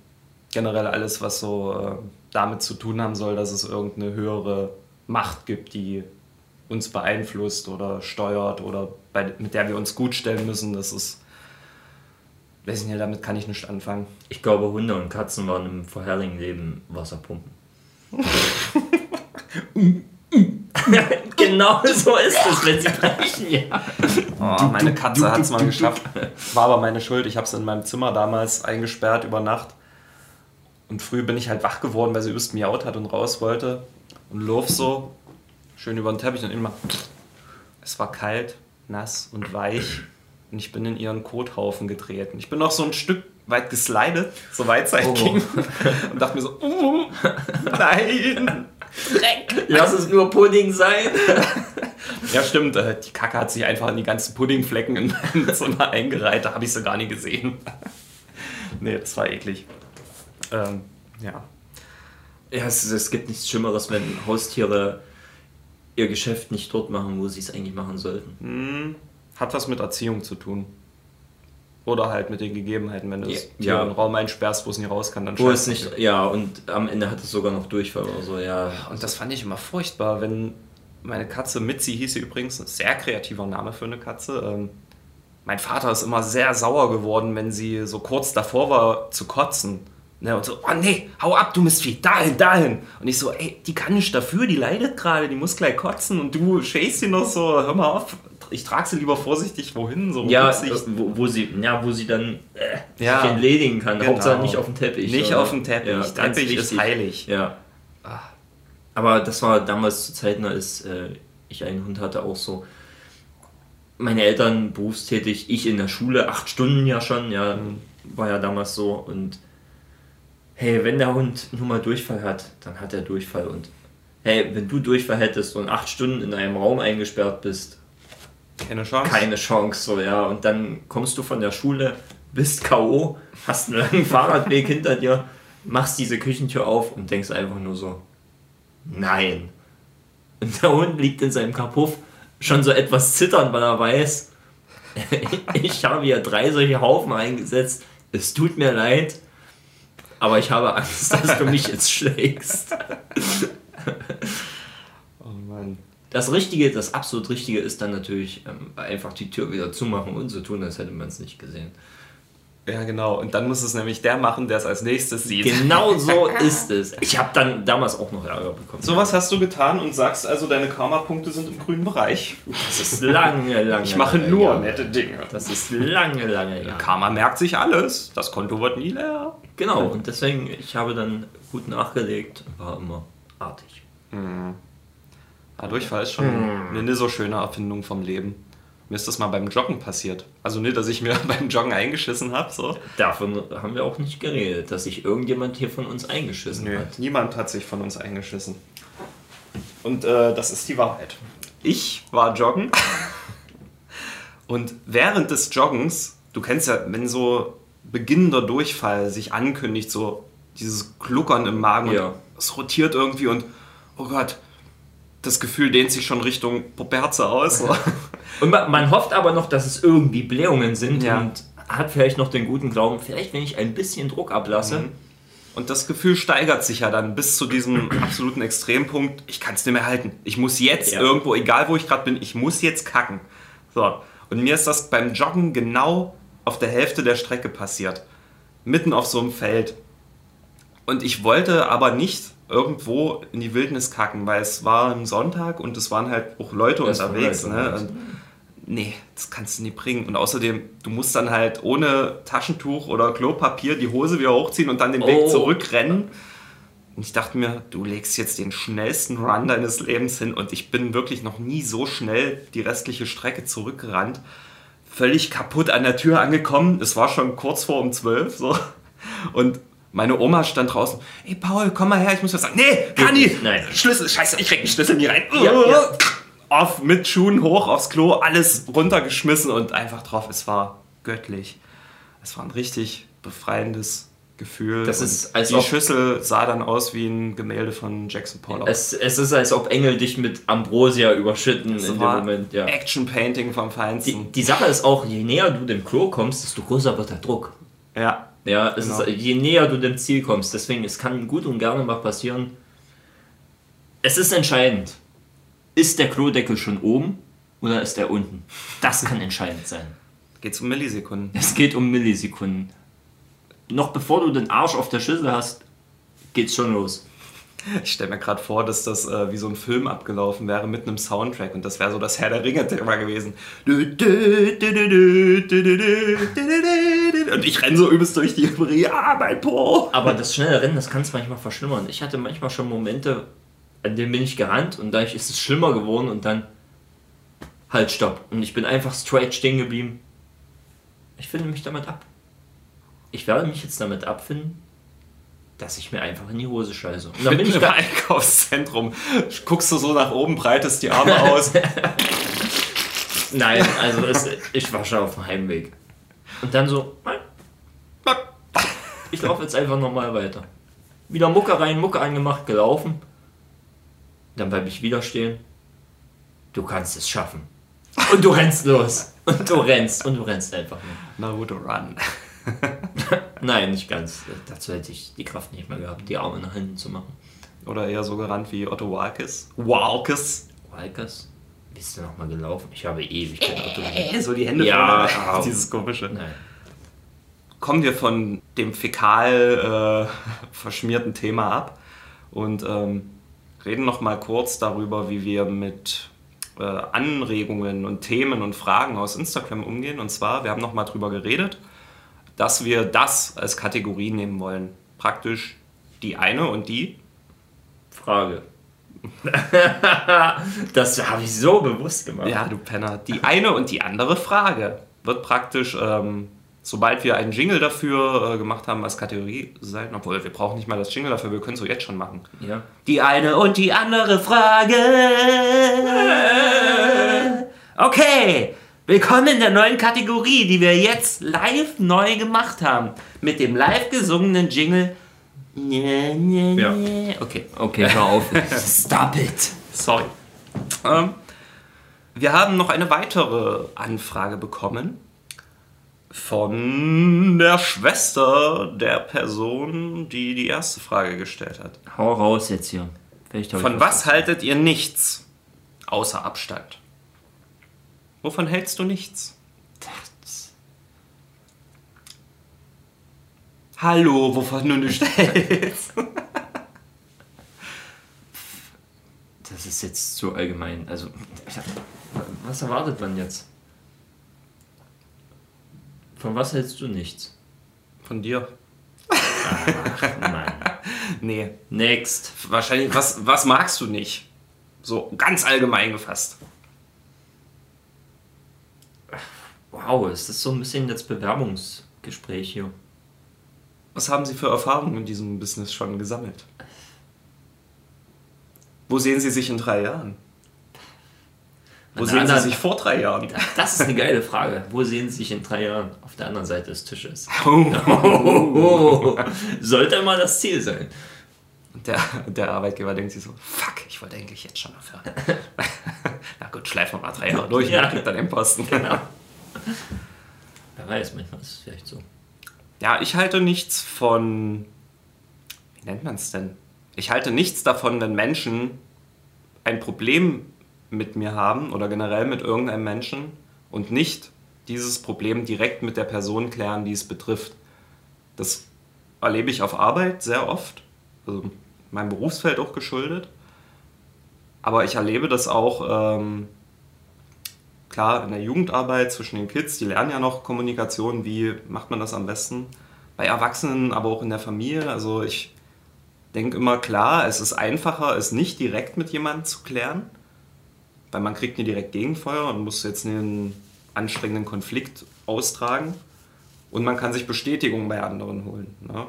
Generell alles, was so äh, damit zu tun haben soll, dass es irgendeine höhere Macht gibt, die uns beeinflusst oder steuert oder bei, mit der wir uns gut stellen müssen, das ist weiß ich nicht, damit kann ich nicht anfangen. Ich glaube, Hunde und Katzen waren im vorherigen Leben Wasserpumpen. genau so ist es, wenn sie brechen, ja. Oh, meine Katze hat es mal geschafft. War aber meine Schuld. Ich habe sie in meinem Zimmer damals eingesperrt über Nacht. Und früh bin ich halt wach geworden, weil sie übelst miaut hat und raus wollte. Und lauf so schön über den Teppich und immer. Es war kalt, nass und weich. Und ich bin in ihren Kothaufen getreten. Ich bin noch so ein Stück weit geslidet, so weit es halt Oh. ging. Und dachte mir so, oh, nein. Lass es nur Pudding sein. Ja, stimmt. äh, Die Kacke hat sich einfach in die ganzen Puddingflecken in meinem Zimmer eingereiht. Da habe ich sie gar nicht gesehen. nee, das war eklig. Ähm, ja. Ja, es, es gibt nichts Schlimmeres, wenn Haustiere ihr Geschäft nicht dort machen, wo sie es eigentlich machen sollten. Hat was mit Erziehung zu tun. Oder halt mit den Gegebenheiten. Wenn du Ja. Tier Ja. in einen Raum einsperrst, wo es nicht raus kann, dann Wo es nicht, ja, und am Ende hat es sogar noch Durchfall oder so, ja. Und das fand ich immer furchtbar, wenn meine Katze Mitzi hieß sie übrigens, ein sehr kreativer Name für eine Katze. Ähm, mein Vater ist immer sehr sauer geworden, wenn sie so kurz davor war zu kotzen. Ne, und so, oh nee, hau ab, du Mistvieh, dahin, dahin. Und ich so, ey, die kann nicht dafür, die leidet gerade, die muss gleich kotzen und du schäst sie noch so, hör mal auf, ich trage sie lieber vorsichtig wohin, so Ja, äh, wo, wo sie, ja, wo sie dann äh, Ja, sich entledigen kann. genau. Hauptsache nicht auf dem Teppich. Nicht oder? auf dem Teppich. Ja, Teppich ist wichtig. heilig. Ja. Aber das war damals zu Zeiten, als äh, ich einen Hund hatte, auch so. Meine Eltern berufstätig, ich in der Schule, acht Stunden ja schon, ja, war ja damals so. Und hey, wenn der Hund nur mal Durchfall hat, dann hat er Durchfall. Und hey, wenn du Durchfall hättest und acht Stunden in einem Raum eingesperrt bist, Keine Chance. keine Chance, so, ja. Und dann kommst du von der Schule, bist K.O., hast einen langen Fahrradweg hinter dir, machst diese Küchentür auf und denkst einfach nur so, nein. Und der Hund liegt in seinem Kapuff, schon so etwas zitternd, weil er weiß, ich habe hier drei solche Haufen eingesetzt, es tut mir leid, aber ich habe Angst, dass du mich jetzt schlägst. Das Richtige, das absolut Richtige ist dann natürlich ähm, einfach die Tür wieder zumachen und so tun, als hätte man es nicht gesehen. Ja, genau. Und dann muss es nämlich der machen, der es als nächstes sieht. Genau so ist es. Ich habe dann damals auch noch Ärger bekommen. Sowas hast du getan und sagst also, deine Karma-Punkte sind im grünen Bereich. Das ist lange, lange. Ich mache nur her. nette Dinge. Das ist lange, lange. Ja. Karma merkt sich alles. Das Konto wird nie leer. Genau, und deswegen, ich habe dann gut nachgelegt war immer artig. Ja, Durchfall ist schon eine nicht so schöne Erfindung vom Leben. Mir ist das mal beim Joggen passiert. Also nicht, dass ich mir beim Joggen eingeschissen habe. So. Davon haben wir auch nicht geredet, dass sich irgendjemand hier von uns eingeschissen Nö, hat. niemand hat sich von uns eingeschissen. Und äh, das ist die Wahrheit. Ich war joggen und während des Joggens, du kennst ja, wenn so beginnender Durchfall sich ankündigt, so dieses Gluckern im Magen Ja. und es rotiert irgendwie und oh Gott, das Gefühl dehnt sich schon Richtung Poperze aus. Und man, man hofft aber noch, dass es irgendwie Blähungen sind Ja. und hat vielleicht noch den guten Glauben, vielleicht wenn ich ein bisschen Druck ablasse, Und das Gefühl steigert sich ja dann bis zu diesem absoluten Extrempunkt. Ich kann es nicht mehr halten. Ich muss jetzt Ja. irgendwo, egal wo ich gerade bin, ich muss jetzt kacken. So. Und mir ist das beim Joggen genau auf der Hälfte der Strecke passiert. Mitten auf so einem Feld. Und ich wollte aber nicht irgendwo in die Wildnis kacken, weil es war ein Sonntag und es waren halt auch Leute Das unterwegs. Leute Ne? Und nee, das kannst du nicht bringen. Und außerdem, du musst dann halt ohne Taschentuch oder Klopapier die Hose wieder hochziehen und dann den Weg Oh. zurückrennen. Und ich dachte mir, du legst jetzt den schnellsten Run deines Lebens hin und ich bin wirklich noch nie so schnell die restliche Strecke zurückgerannt. Völlig kaputt an der Tür angekommen. Es war schon kurz vor um zwölf so. Und meine Oma stand draußen. Ey Paul, komm mal her, ich muss was sagen. Nee, kann nicht. nein. Schlüssel, scheiße, ich krieg den Schlüssel nie rein. Ja, ja. Auf, mit Schuhen hoch aufs Klo, alles runtergeschmissen und einfach drauf. Es war göttlich. Es war ein richtig befreiendes Gefühl. Das ist, als die Schüssel sah dann aus wie ein Gemälde von Jackson Pollock. es, es ist, als ob Engel dich mit Ambrosia überschütten Es in dem Moment. Ja. Action Painting vom Die, Feinsten. die Sache ist auch, je näher du dem Klo kommst, desto größer wird der Druck. ja. Ja, es Genau. ist, je näher du dem Ziel kommst. Deswegen, es kann gut und gerne mal passieren. Es ist entscheidend. Ist der Klodeckel schon oben oder ist er unten? Das kann entscheidend sein. Geht's um Millisekunden. Es geht um Millisekunden. Noch bevor du den Arsch auf der Schüssel hast, geht's schon los. Ich stelle mir gerade vor, dass das äh, wie so ein Film abgelaufen wäre mit einem Soundtrack und das wäre so das Herr der Ringe-Thema gewesen. Und ich renne so übelst durch die Brie. Ah, mein Po! Aber das schnelle Rennen, das kann es manchmal verschlimmern. Ich hatte manchmal schon Momente, an denen bin ich gerannt und dadurch ist es schlimmer geworden und dann halt stopp. Und ich bin einfach straight stehen geblieben. Ich finde mich damit ab. Ich werde mich jetzt damit abfinden, dass ich mir einfach in die Hose scheiße. Und dann bin ich im. Einkaufszentrum. Guckst du so nach oben, breitest die Arme aus. Nein, also es, ich war schon auf dem Heimweg. Und dann so, nein, ich laufe jetzt einfach nochmal weiter. Wieder Mucke rein, Mucke angemacht, gelaufen. Dann bleibe ich wieder stehen. Du kannst es schaffen. Und du rennst los. Und du rennst. Und du rennst einfach nur. Naruto Run. Nein, nicht ganz. Dazu hätte ich die Kraft nicht mehr gehabt, die Arme nach hinten zu machen. Oder eher so gerannt wie Otto Walkes. Walkes. Walkers, bist du nochmal gelaufen? Ich habe ewig kein gesehen. Äh, so die Hände Ja. vorne. Dieses komische. Nein. kommen wir von dem fäkal äh, verschmierten Thema ab und ähm, reden noch mal kurz darüber, wie wir mit äh, Anregungen und Themen und Fragen aus Instagram umgehen. Und zwar, wir haben noch mal drüber geredet, dass wir das als Kategorie nehmen wollen. Praktisch die eine und die. Frage. das habe ich so bewusst gemacht. Ja, du Penner. Die eine und die andere Frage wird praktisch, ähm, sobald wir einen Jingle dafür äh, gemacht haben, als Kategorie sein. Obwohl, wir brauchen nicht mal das Jingle dafür, wir können es so jetzt schon machen. ja. Die eine und die andere Frage. Okay, willkommen in der neuen Kategorie, die wir jetzt live neu gemacht haben. Mit dem live gesungenen Jingle. Ja. Okay, Okay, hör auf. Stop it. sorry. Ähm, wir haben noch eine weitere Anfrage bekommen von der Schwester der Person, die die erste Frage gestellt hat. Hau raus jetzt hier. Von was haltet ihr nichts außer Abstand? Wovon hältst du nichts? Hallo, wovon du nicht hältst? Das ist jetzt zu allgemein. Also, was erwartet man jetzt? Von was hältst du nichts? Von dir? Mann. Nee. Next. Wahrscheinlich, was, was magst du nicht? So ganz allgemein gefasst. Wow, ist das so ein bisschen jetzt Bewerbungsgespräch hier? Was haben Sie für Erfahrungen in diesem Business schon gesammelt? Wo sehen Sie sich in drei Jahren? Wo sehen Sie anderen- sich vor drei Jahren? Das ist eine geile Frage. Wo sehen Sie sich in drei Jahren? Auf der anderen Seite des Tisches. Oh. Sollte mal das Ziel sein. Der, der Arbeitgeber denkt sich so, fuck, ich wollte eigentlich jetzt schon aufhören. Na gut, schleifen wir mal drei Jahre durch Ja. und dann den Posten. Genau. Wer weiß, manchmal ist es vielleicht so. Ja, ich halte nichts von. Wie nennt man es denn? Ich halte nichts davon, wenn Menschen ein Problem mit mir haben oder generell mit irgendeinem Menschen und nicht dieses Problem direkt mit der Person klären, die es betrifft. Das erlebe ich auf Arbeit sehr oft, also meinem Berufsfeld auch geschuldet. Aber ich erlebe das auch ähm, klar in der Jugendarbeit zwischen den Kids, die lernen ja noch Kommunikation, wie macht man das am besten. Bei Erwachsenen, aber auch in der Familie. Also ich denke immer klar, es ist einfacher, es nicht direkt mit jemandem zu klären, weil man kriegt nie direkt Gegenfeuer und muss jetzt einen anstrengenden Konflikt austragen. Und man kann sich Bestätigung bei anderen holen. Ne?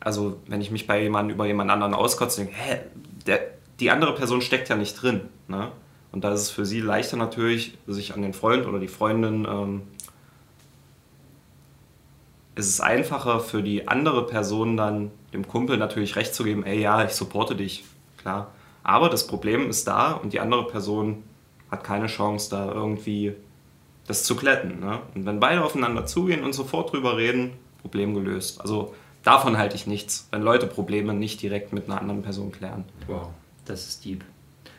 Also wenn ich mich bei jemandem über jemand anderen auskotze, denke hä, der, die andere Person steckt ja nicht drin. Ne? Und da ist es für sie leichter natürlich, sich an den Freund oder die Freundin, ähm, ist es einfacher für die andere Person dann dem Kumpel natürlich recht zu geben, ey ja, ich supporte dich, klar. Aber das Problem ist da und die andere Person hat keine Chance, da irgendwie das zu glätten. Ne? Und wenn beide aufeinander zugehen und sofort drüber reden, Problem gelöst. Also davon halte ich nichts, wenn Leute Probleme nicht direkt mit einer anderen Person klären. Wow, das ist deep.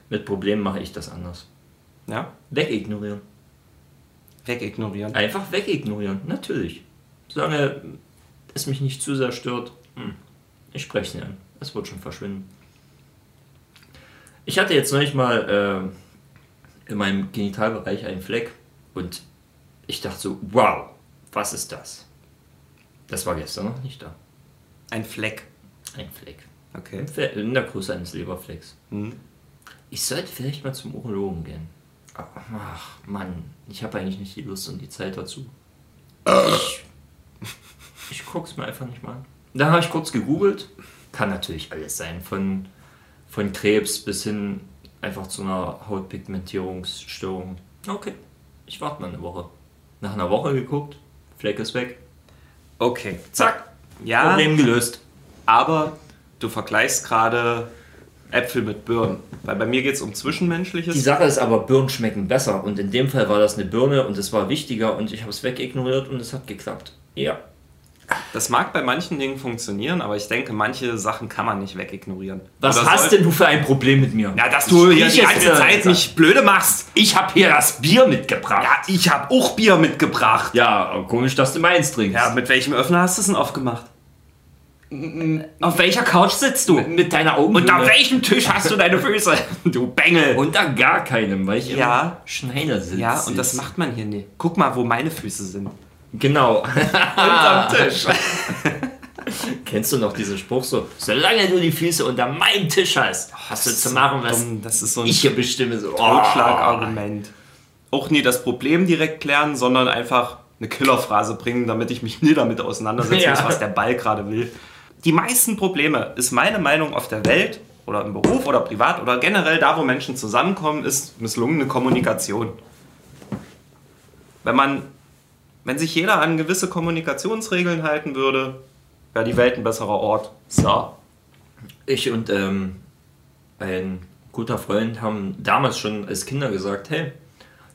Mit Problemen mache ich das anders. Ja? Wegignorieren. Wegignorieren. Einfach wegignorieren, natürlich. Solange es mich nicht zu sehr stört, hm, ich spreche es nicht an. Es wird schon verschwinden. Ich hatte jetzt neulich mal äh, in meinem Genitalbereich einen Fleck und ich dachte so, wow, was ist das? Das war gestern noch nicht da. Ein Fleck. Ein Fleck. Okay. In der Größe eines Leberflecks. Mhm. Ich sollte vielleicht mal zum Urologen gehen. Ach, Mann, ich habe eigentlich nicht die Lust und die Zeit dazu. Ich, ich guck's mir einfach nicht mal an. Da habe ich kurz gegoogelt. Kann natürlich alles sein. Von, von Krebs bis hin einfach zu einer Hautpigmentierungsstörung. Okay, ich warte mal eine Woche. Nach einer Woche geguckt, Fleck ist weg. Okay. Zack, Ja, Problem gelöst. aber du vergleichst gerade Äpfel mit Birnen. Weil bei mir geht es um Zwischenmenschliches. Die Sache ist aber, Birnen schmecken besser. Und in dem Fall war das eine Birne und es war wichtiger und ich habe es wegignoriert und es hat geklappt. Ja. Das mag bei manchen Dingen funktionieren, aber ich denke, manche Sachen kann man nicht wegignorieren. Was Oder hast denn du für ein Problem mit mir? Ja, dass du Ich hier die ganze Zeit nicht blöde machst. Ich habe hier das Bier mitgebracht. Ja, ich habe auch Bier mitgebracht. Ja, komisch, dass du meins trinkst. Ja, mit welchem Öffner hast du es denn aufgemacht? Auf welcher Couch sitzt du? Mit deiner Augen. Unter welchem Tisch hast du deine Füße? Du Bengel. Unter gar keinem, weil ich Ja. im Schneidersitz ja, und das macht man hier nicht. Guck mal, wo meine Füße sind. Genau. Unterm Tisch. Kennst du noch diesen Spruch so? Solange du die Füße unter meinem Tisch hast, hast du zu machen, was Dumm, das ist so ein ich hier bestimme. So. Oh. Totschlagargument. Auch nie das Problem direkt klären, sondern einfach eine Killerphrase bringen, damit ich mich nie damit auseinandersetzen Ja. muss, was der Ball gerade will. Die meisten Probleme, ist meine Meinung auf der Welt oder im Beruf oder privat oder generell da, wo Menschen zusammenkommen, ist misslungene Kommunikation. Wenn man, wenn sich jeder an gewisse Kommunikationsregeln halten würde, wäre die Welt ein besserer Ort. So. Ich und ähm, ein guter Freund haben damals schon als Kinder gesagt, hey,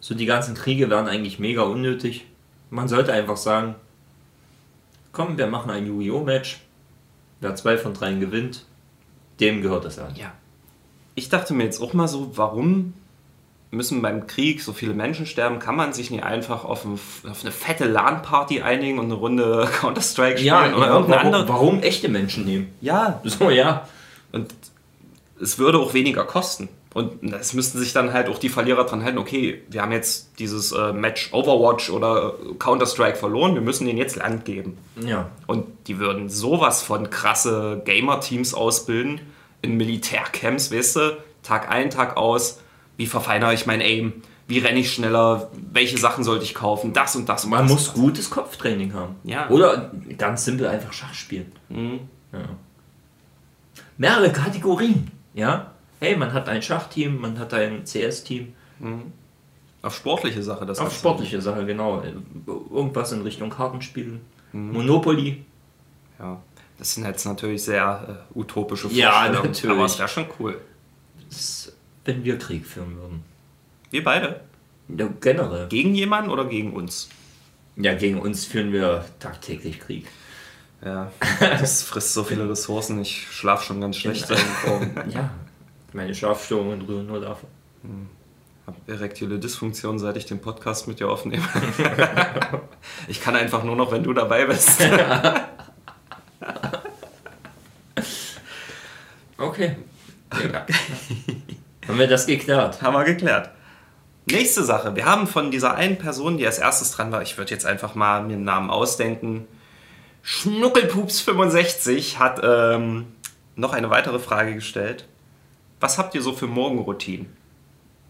so die ganzen Kriege wären eigentlich mega unnötig. Man sollte einfach sagen, komm, wir machen ein Yu-Gi-Oh! Match. Wer zwei von dreien gewinnt, dem gehört das an. Ja. Ich dachte mir jetzt auch mal so, warum müssen beim Krieg so viele Menschen sterben? Kann man sich nicht einfach auf, ein, auf eine fette LAN-Party einigen und eine Runde Counter-Strike spielen Ja, oder ja irgendeine warum, andere? warum echte Menschen nehmen? Ja, So, ja. und es würde auch weniger kosten. Und es müssten sich dann halt auch die Verlierer dran halten, okay, wir haben jetzt dieses äh, Match Overwatch oder äh, Counter-Strike verloren, wir müssen denen jetzt Land geben. Ja. Und die würden sowas von krasse Gamer-Teams ausbilden in Militärcamps, weißt du, Tag ein, Tag aus. Wie verfeinere ich mein Aim? Wie renne ich schneller? Welche Sachen sollte ich kaufen? Das und das. Und Man das muss das. gutes Kopftraining haben. Ja. Oder ganz simpel einfach Schach spielen. Mhm. Ja. Mehrere Kategorien. Ja. Hey, man hat ein Schachteam, man hat ein CS-Team. Auf sportliche Sache. Das Auf sportliche Sache, genau. Irgendwas in Richtung Kartenspiel. Mhm. Monopoly. Ja. Das sind jetzt natürlich sehr äh, utopische Ja, Vorstellungen. natürlich. Aber es wäre schon cool. Das wenn wir Krieg führen würden. Wir beide. Ja, generell. Gegen jemanden oder gegen uns? Ja, gegen uns führen wir tagtäglich Krieg. Ja. Das frisst so viele Ressourcen. Ich schlafe schon ganz schlecht. ja, meine Schlafstörungen rühren nur davon. habe erektile Dysfunktion, seit ich den Podcast mit dir aufnehme. ich kann einfach nur noch, wenn du dabei bist. Okay. Ja. Haben wir das geklärt? Haben wir geklärt. Nächste Sache. Wir haben von dieser einen Person, die als erstes dran war, ich würde jetzt einfach mal mir einen Namen ausdenken. Schnuckelpups65 hat ähm, noch eine weitere Frage gestellt. Was habt ihr so für Morgenroutinen?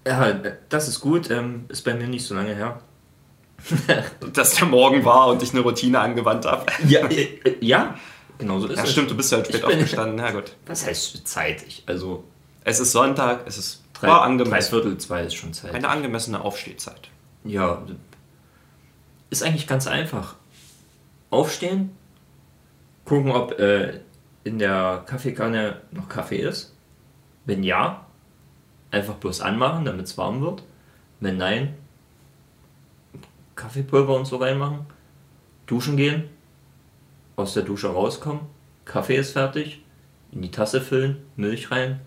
Ja, das ist gut. Ähm, ist bei mir nicht so lange her. Dass der Morgen war und ich eine Routine angewandt habe. Ja, äh, ja genau so ist Ja, es. stimmt, du bist ja halt spät aufgestanden. Na gut. Was heißt zeitig? Also Es ist Sonntag, es ist drei, war drei. Viertel zwei ist schon Zeit. Eine angemessene Aufstehzeit. Ja, ist eigentlich ganz einfach. Aufstehen, gucken, ob äh, in der Kaffeekanne noch Kaffee ist. Wenn ja, einfach bloß anmachen, damit es warm wird. Wenn nein, Kaffeepulver und so reinmachen. Duschen gehen, aus der Dusche rauskommen, Kaffee ist fertig, in die Tasse füllen, Milch rein,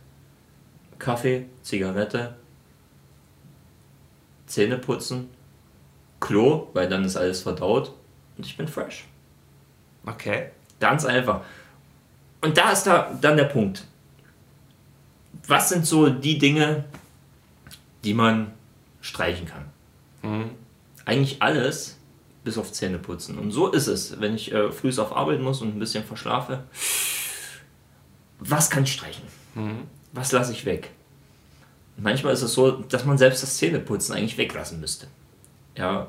Kaffee, Zigarette, Zähne putzen, Klo, weil dann ist alles verdaut und ich bin fresh. Okay. Ganz einfach. Und da ist da dann der Punkt. Was sind so die Dinge, die man streichen kann? Mhm. Eigentlich alles, bis auf Zähne putzen. Und so ist es, wenn ich äh, früh auf Arbeit muss und ein bisschen verschlafe. Was kann ich streichen? Was lasse ich weg? Manchmal ist es so, dass man selbst das Zähneputzen eigentlich weglassen müsste. Ja.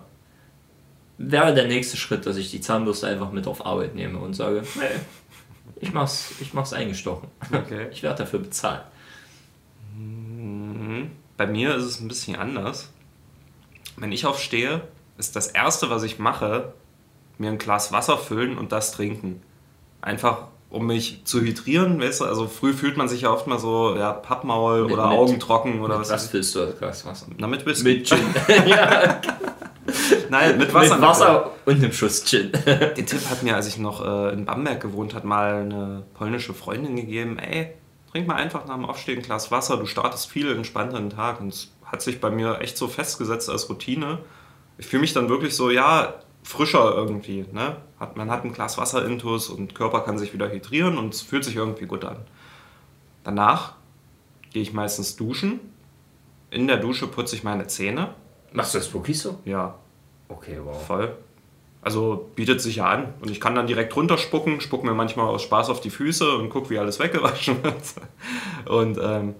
Wäre der nächste Schritt, dass ich die Zahnbürste einfach mit auf Arbeit nehme und sage, nee, ich mach's, ich mach's eingestochen. Okay. Ich werde dafür bezahlen. Bei mir ist es ein bisschen anders. Wenn ich aufstehe, ist das Erste, was ich mache, mir ein Glas Wasser füllen und das trinken. Einfach, um mich zu hydrieren, weißt du? Also früh fühlt man sich ja oft mal so, ja, Pappmaul Mit- oder mit- Augen trocken oder was. Was füllst du als Glas Wasser? Na, mit Whisky. Mit Gin. ja, Nein, mit Wasser. mit Wasser und einem Schuss Gin. Den Tipp hat mir, als ich noch äh, in Bamberg gewohnt hat, mal eine polnische Freundin gegeben, ey, trink mal einfach nach dem Aufstehen ein Glas Wasser, du startest viel entspannter in den Tag. Und es hat sich bei mir echt so festgesetzt als Routine. Ich fühle mich dann wirklich so, ja, frischer irgendwie. Ne? Hat, man hat ein Glas Wasser intus und Körper kann sich wieder hydrieren und es fühlt sich irgendwie gut an. Danach gehe ich meistens duschen. In der Dusche putze ich meine Zähne. Machst du das wirklich so? Ja, Okay, wow. Voll. Also bietet sich ja an. Und ich kann dann direkt runterspucken, spuck mir manchmal aus Spaß auf die Füße und guck, wie alles weggewaschen wird. Und ähm,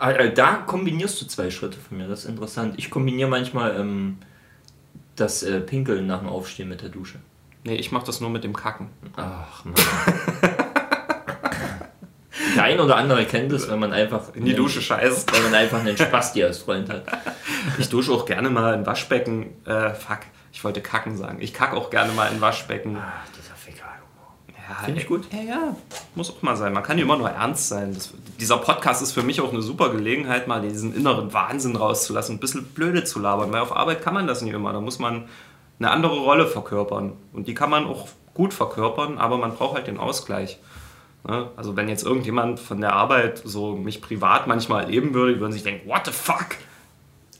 äh, Da kombinierst du zwei Schritte von mir, das ist interessant. Ich kombiniere manchmal ähm, das äh, Pinkeln nach dem Aufstehen mit der Dusche. nee, ich mache das nur mit dem Kacken. Ach Mann. der ein oder andere kennt es, wenn man einfach In die Dusche scheißt. wenn man einfach einen Spasti als Freund hat. Ich dusche auch gerne mal in Waschbecken. Äh, fuck, ich wollte kacken sagen. Ich kacke auch gerne mal in Waschbecken. Ach, dieser Fäkalhumor. Ja, Finde ich gut. Ja, ja, muss auch mal sein. Man kann ja immer nur ernst sein. Das, dieser Podcast ist für mich auch eine super Gelegenheit, mal diesen inneren Wahnsinn rauszulassen, ein bisschen blöde zu labern. Weil auf Arbeit kann man das nicht immer. Da muss man eine andere Rolle verkörpern. Und die kann man auch gut verkörpern, aber man braucht halt den Ausgleich. Ne? Also wenn jetzt irgendjemand von der Arbeit so mich privat manchmal erleben würde, die würden sich denken, what the fuck?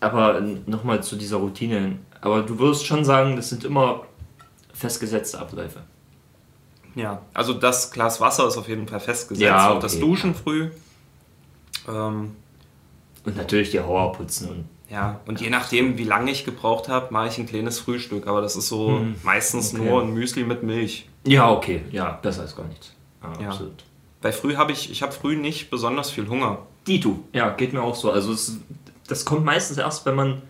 Aber nochmal zu dieser Routine. Aber du wirst schon sagen, das sind immer festgesetzte Abläufe. Ja, also das Glas Wasser ist auf jeden Fall festgesetzt. Ja, Und das okay. Duschen früh. Ähm, Und natürlich die Hauer putzen und Ja, und je nachdem, wie lange ich gebraucht habe, mache ich ein kleines Frühstück. Aber das ist so meistens okay. nur ein Müsli mit Milch. Ja, okay, ja, besser als gar nichts. Ja, Ja. absolut. Bei früh habe ich, ich habe früh nicht besonders viel Hunger. Dito, ja, geht mir auch so. Also es, das kommt meistens erst, wenn man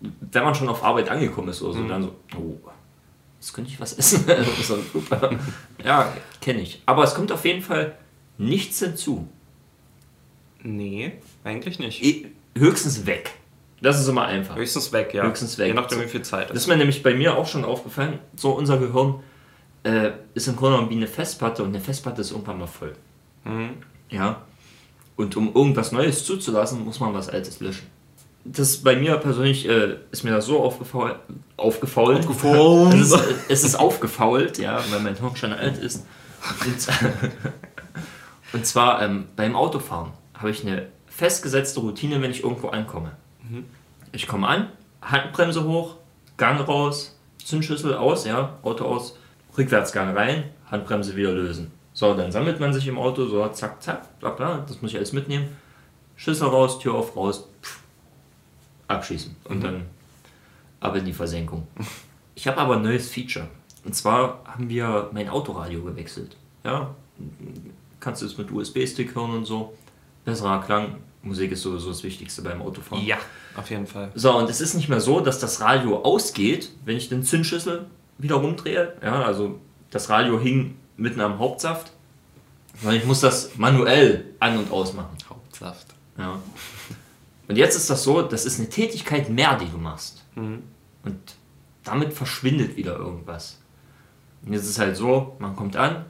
wenn man schon auf Arbeit angekommen ist oder so, dann so, oh, jetzt könnte ich was essen. so, super. ja, kenne ich. Aber es kommt auf jeden Fall nichts hinzu. Nee, eigentlich nicht. Höchstens weg. Das ist immer einfach. Höchstens weg, ja. Höchstens weg. Je nachdem, wie viel Zeit Das ist. mir nämlich bei mir auch schon aufgefallen. So, unser Gehirn äh, ist im Grunde genommen wie eine Festplatte und eine Festplatte ist irgendwann mal voll. Ja. Und um irgendwas Neues zuzulassen, muss man was Altes löschen. Das bei mir persönlich äh, ist mir das so aufgefault. Aufgefault. Aufgefault. Es ist, es ist aufgefault, ja, weil mein Hirn schon alt ist. Und, und zwar ähm, beim Autofahren habe ich eine festgesetzte Routine, wenn ich irgendwo ankomme. Ich komme an, Handbremse hoch, Gang raus, Zündschlüssel aus, ja, Auto aus, Rückwärtsgang rein, Handbremse wieder lösen. So, dann sammelt man sich im Auto, so zack, zack, bla bla, das muss ich alles mitnehmen. Schlüssel raus, Tür auf, raus, pff, abschießen und dann ab in die Versenkung. Ich habe aber ein neues Feature. Und zwar haben wir mein Autoradio gewechselt. Ja, kannst du es mit USB-Stick hören und so. Besserer Klang. Musik ist sowieso das Wichtigste beim Autofahren. Ja, auf jeden Fall. So, und es ist nicht mehr so, dass das Radio ausgeht, wenn ich den Zündschlüssel wieder rumdrehe. Ja, also das Radio hing mitten am Hauptsaft. Sondern ich muss das manuell an- und ausmachen. Hauptsaft. Ja. Und jetzt ist das so, das ist eine Tätigkeit mehr, die du machst. Und damit verschwindet wieder irgendwas. Und jetzt ist es halt so, man kommt an,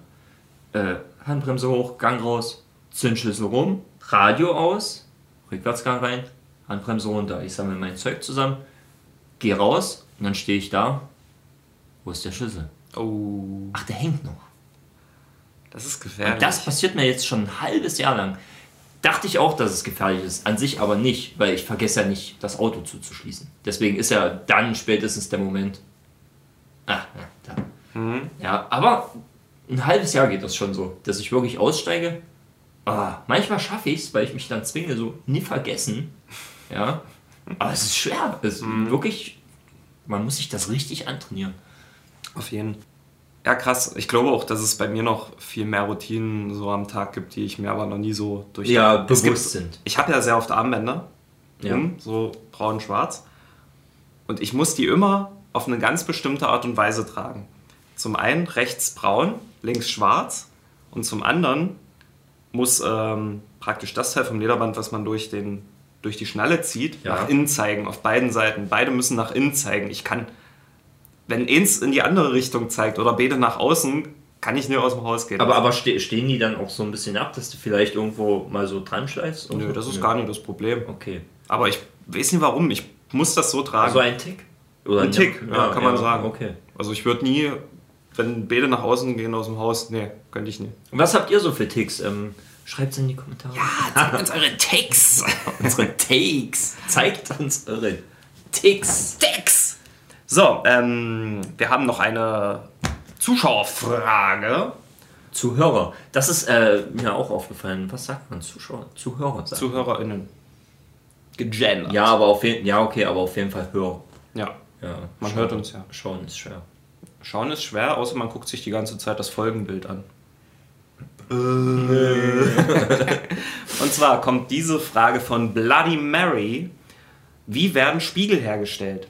äh, Handbremse hoch, Gang raus, Zündschlüssel rum, Radio aus, Rückwärtsgang rein, Handbremse runter. Ich sammle mein Zeug zusammen, gehe raus und dann stehe ich da. Wo ist der Schlüssel? Oh, Ach, der hängt noch. Das ist gefährlich. Und das passiert mir jetzt schon ein halbes Jahr lang. Dachte ich auch, dass es gefährlich ist. An sich aber nicht, weil ich vergesse ja nicht, das Auto zuzuschließen. Deswegen ist ja dann spätestens der Moment. Ah, ja, da. Ja, aber ein halbes Jahr geht das schon so, dass ich wirklich aussteige. Ah, manchmal schaffe ich es, weil ich mich dann zwinge, so nie vergessen. Ja. Aber es ist schwer. Es ist wirklich, man muss sich das richtig antrainieren. Auf jeden Fall. Ja, krass. Ich glaube auch, dass es bei mir noch viel mehr Routinen so am Tag gibt, die ich mir aber noch nie so durch. Ja, bewusst sind. Ich habe ja sehr oft Armbänder. Ja. um, so braun-schwarz. Und ich muss die immer auf eine ganz bestimmte Art und Weise tragen. Zum einen rechts braun, links schwarz. Und zum anderen muss ähm, praktisch das Teil vom Lederband, was man durch, den, durch die Schnalle zieht, Ja. nach innen zeigen, auf beiden Seiten. Beide müssen nach innen zeigen. Ich kann, wenn eins in die andere Richtung zeigt oder beide nach außen, kann ich nicht aus dem Haus gehen. Aber, aber ste stehen die dann auch so ein bisschen ab, dass du vielleicht irgendwo mal so dran schleifst? Nö, so? das ist Nö. gar nicht das Problem. Okay. Aber ich weiß nicht warum. Ich muss das so tragen. Also ein Tick? Oder Ein Tick, ja, kann man sagen. Okay. Also ich würde nie, wenn beide nach außen gehen aus dem Haus, nee, könnte ich nie. Und was habt ihr so für Ticks? Ähm, Schreibt es in die Kommentare. Zeigt uns eure Takes. unsere Takes. Zeigt uns eure Ticks. Takes. So, ähm, wir haben noch eine Zuschauerfrage. Zuhörer. Das ist äh, mir auch aufgefallen. Was sagt man? Zuschauer? Zuhörer. Sagt ZuhörerInnen. Gegendert. ja, aber auf jeden ja, okay, aber auf jeden Fall Hörer. Ja. Ja, Man schauen- hört uns ja. Schauen ist schwer. Schauen ist schwer, außer man guckt sich die ganze Zeit das Folgenbild an. Und zwar kommt diese Frage von Bloody Mary. Wie werden Spiegel hergestellt?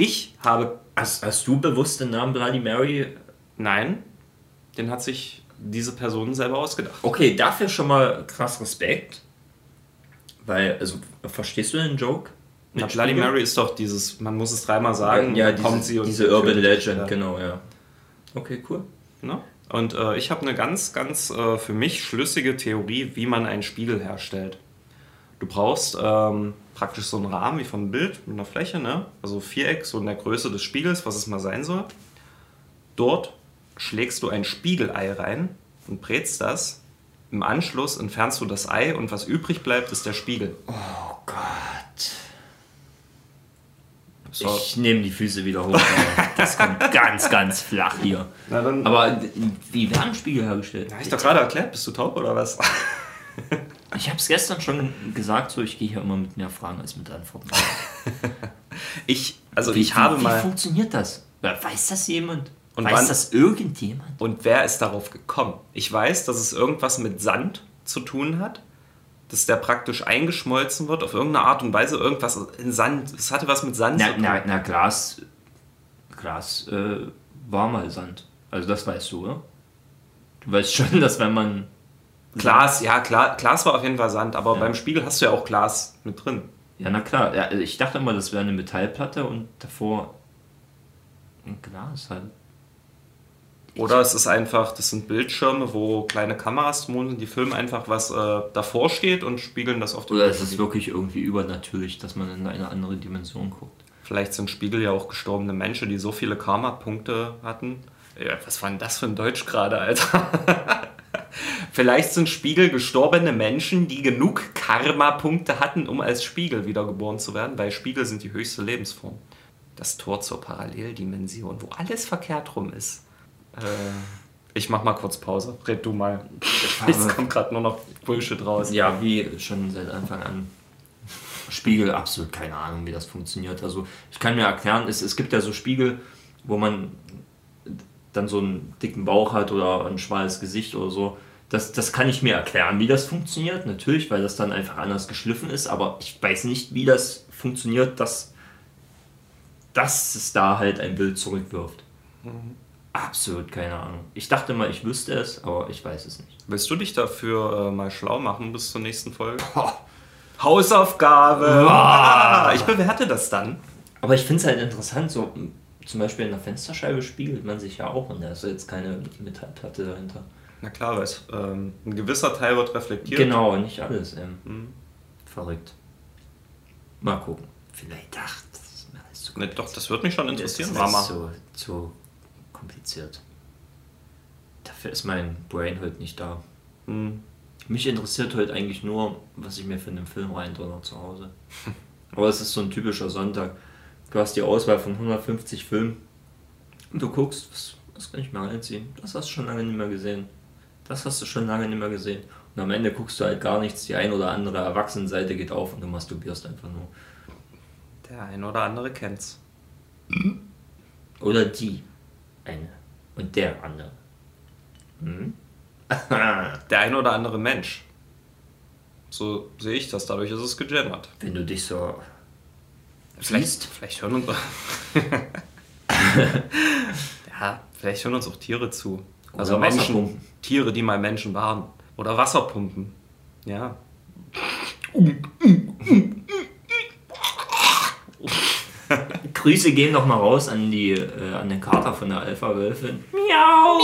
Ich habe Hast, hast du bewusst den Namen Bloody Mary? Nein, den hat sich diese Person selber ausgedacht. Okay, dafür schon mal krass Respekt. Weil, also, verstehst du den Joke? Na, Bloody? Mary ist doch dieses, man muss es dreimal sagen, ja, diese, kommt sie und diese Urban. Legend, Ja. genau, ja. Okay, cool. Ne? Und äh, ich habe eine ganz, ganz äh, für mich schlüssige Theorie, wie man einen Spiegel herstellt. Du brauchst ähm, praktisch so einen Rahmen wie vom Bild mit einer Fläche, ne? also Viereck, so in der Größe des Spiegels, was es mal sein soll. Dort schlägst du ein Spiegelei rein und brätst das. Im Anschluss entfernst du das Ei und was übrig bleibt, ist der Spiegel. Oh Gott. So. Ich nehme die Füße wieder hoch. das kommt ganz, ganz flach hier. Na dann, Aber wie werden Spiegel hergestellt? habe ich doch gerade erklärt, bist du taub oder was? Ich habe es gestern schon gesagt, so ich gehe hier immer mit mehr Fragen als mit Antworten. Ich, also Wie, ich habe wie, mal. Wie funktioniert das? Weiß das jemand? Und Weiß wann- das irgendjemand? Und wer ist darauf gekommen? Ich weiß, dass es irgendwas mit Sand zu tun hat, dass der praktisch eingeschmolzen wird auf irgendeine Art und Weise. Irgendwas in Sand. Es hatte was mit Sand Na, zu tun. na, na Glas, Glas äh, war mal Sand. Also das weißt du, oder? Du weißt schon, dass wenn man Glas, ja, klar, Glas war auf jeden Fall Sand, aber beim Spiegel hast du ja auch Glas mit drin. Ja, na klar. Ja, ich dachte immer, das wäre eine Metallplatte und davor ein Glas halt. Oder es ist einfach, das sind Bildschirme, wo kleine Kameras drum sind, die filmen einfach, was äh, davor steht und spiegeln das auf dem Oder es Bildschirm. ist wirklich irgendwie übernatürlich, dass man in eine andere Dimension guckt. Vielleicht sind Spiegel ja auch gestorbene Menschen, die so viele Karma-Punkte hatten. Ja, was war denn das für ein Deutsch gerade, Alter? Vielleicht sind Spiegel gestorbene Menschen, die genug Karma-Punkte hatten, um als Spiegel wiedergeboren zu werden, weil Spiegel sind die höchste Lebensform. Das Tor zur Paralleldimension, wo alles verkehrt rum ist. Äh, ich mach mal kurz Pause. Red du mal. Es kommt gerade nur noch Bullshit raus. Ja, wie schon seit Anfang an. Spiegel, absolut keine Ahnung, wie das funktioniert. Also ich kann mir erklären, es, es gibt ja so Spiegel, wo man dann so einen dicken Bauch hat oder ein schmales Gesicht oder so. Das, das kann ich mir erklären, wie das funktioniert. Natürlich, weil das dann einfach anders geschliffen ist, aber ich weiß nicht, wie das funktioniert, dass, dass es da halt ein Bild zurückwirft. Absolut keine Ahnung. Ich dachte mal, ich wüsste es, aber ich weiß es nicht. Willst du dich dafür äh, mal schlau machen bis zur nächsten Folge? Hausaufgabe! Ah, ich bewerte das dann. Aber ich finde es halt interessant, so zum Beispiel in der Fensterscheibe spiegelt man sich ja auch und da ist jetzt keine Metallplatte dahinter. Na klar, weil es, ähm, ein gewisser Teil wird reflektiert. Genau, nicht alles. Ähm. Verrückt. Mal gucken. Vielleicht, ach, das ist mir alles zu Ne, doch, das wird mich schon Das interessieren, ist Mama. alles zu, zu kompliziert. Dafür ist mein Brain heute nicht da. Hm. Mich interessiert heute eigentlich nur, was ich mir für einen Film reindonner zu Hause. Aber es ist so ein typischer Sonntag. Du hast die Auswahl von 150 Filmen und du guckst, was, was kann ich mir reinziehen? Das hast du schon lange nicht mehr gesehen. Das hast du schon lange nicht mehr gesehen. Und am Ende guckst du halt gar nichts. Die ein oder andere Erwachsenenseite geht auf und du masturbierst einfach nur. Der ein oder andere kennt's. Oder die eine und der andere. Hm? Der ein oder andere Mensch. So sehe ich das, dadurch ist es gegendert. Wenn du dich so Vielleicht, vielleicht hören uns ja, vielleicht hören uns auch Tiere zu. Also Oder Menschen. Tiere, die mal Menschen waren. Oder Wasserpumpen. Ja. Grüße gehen noch mal raus an die äh, an den Kater von der Alpha Wölfin. Miau!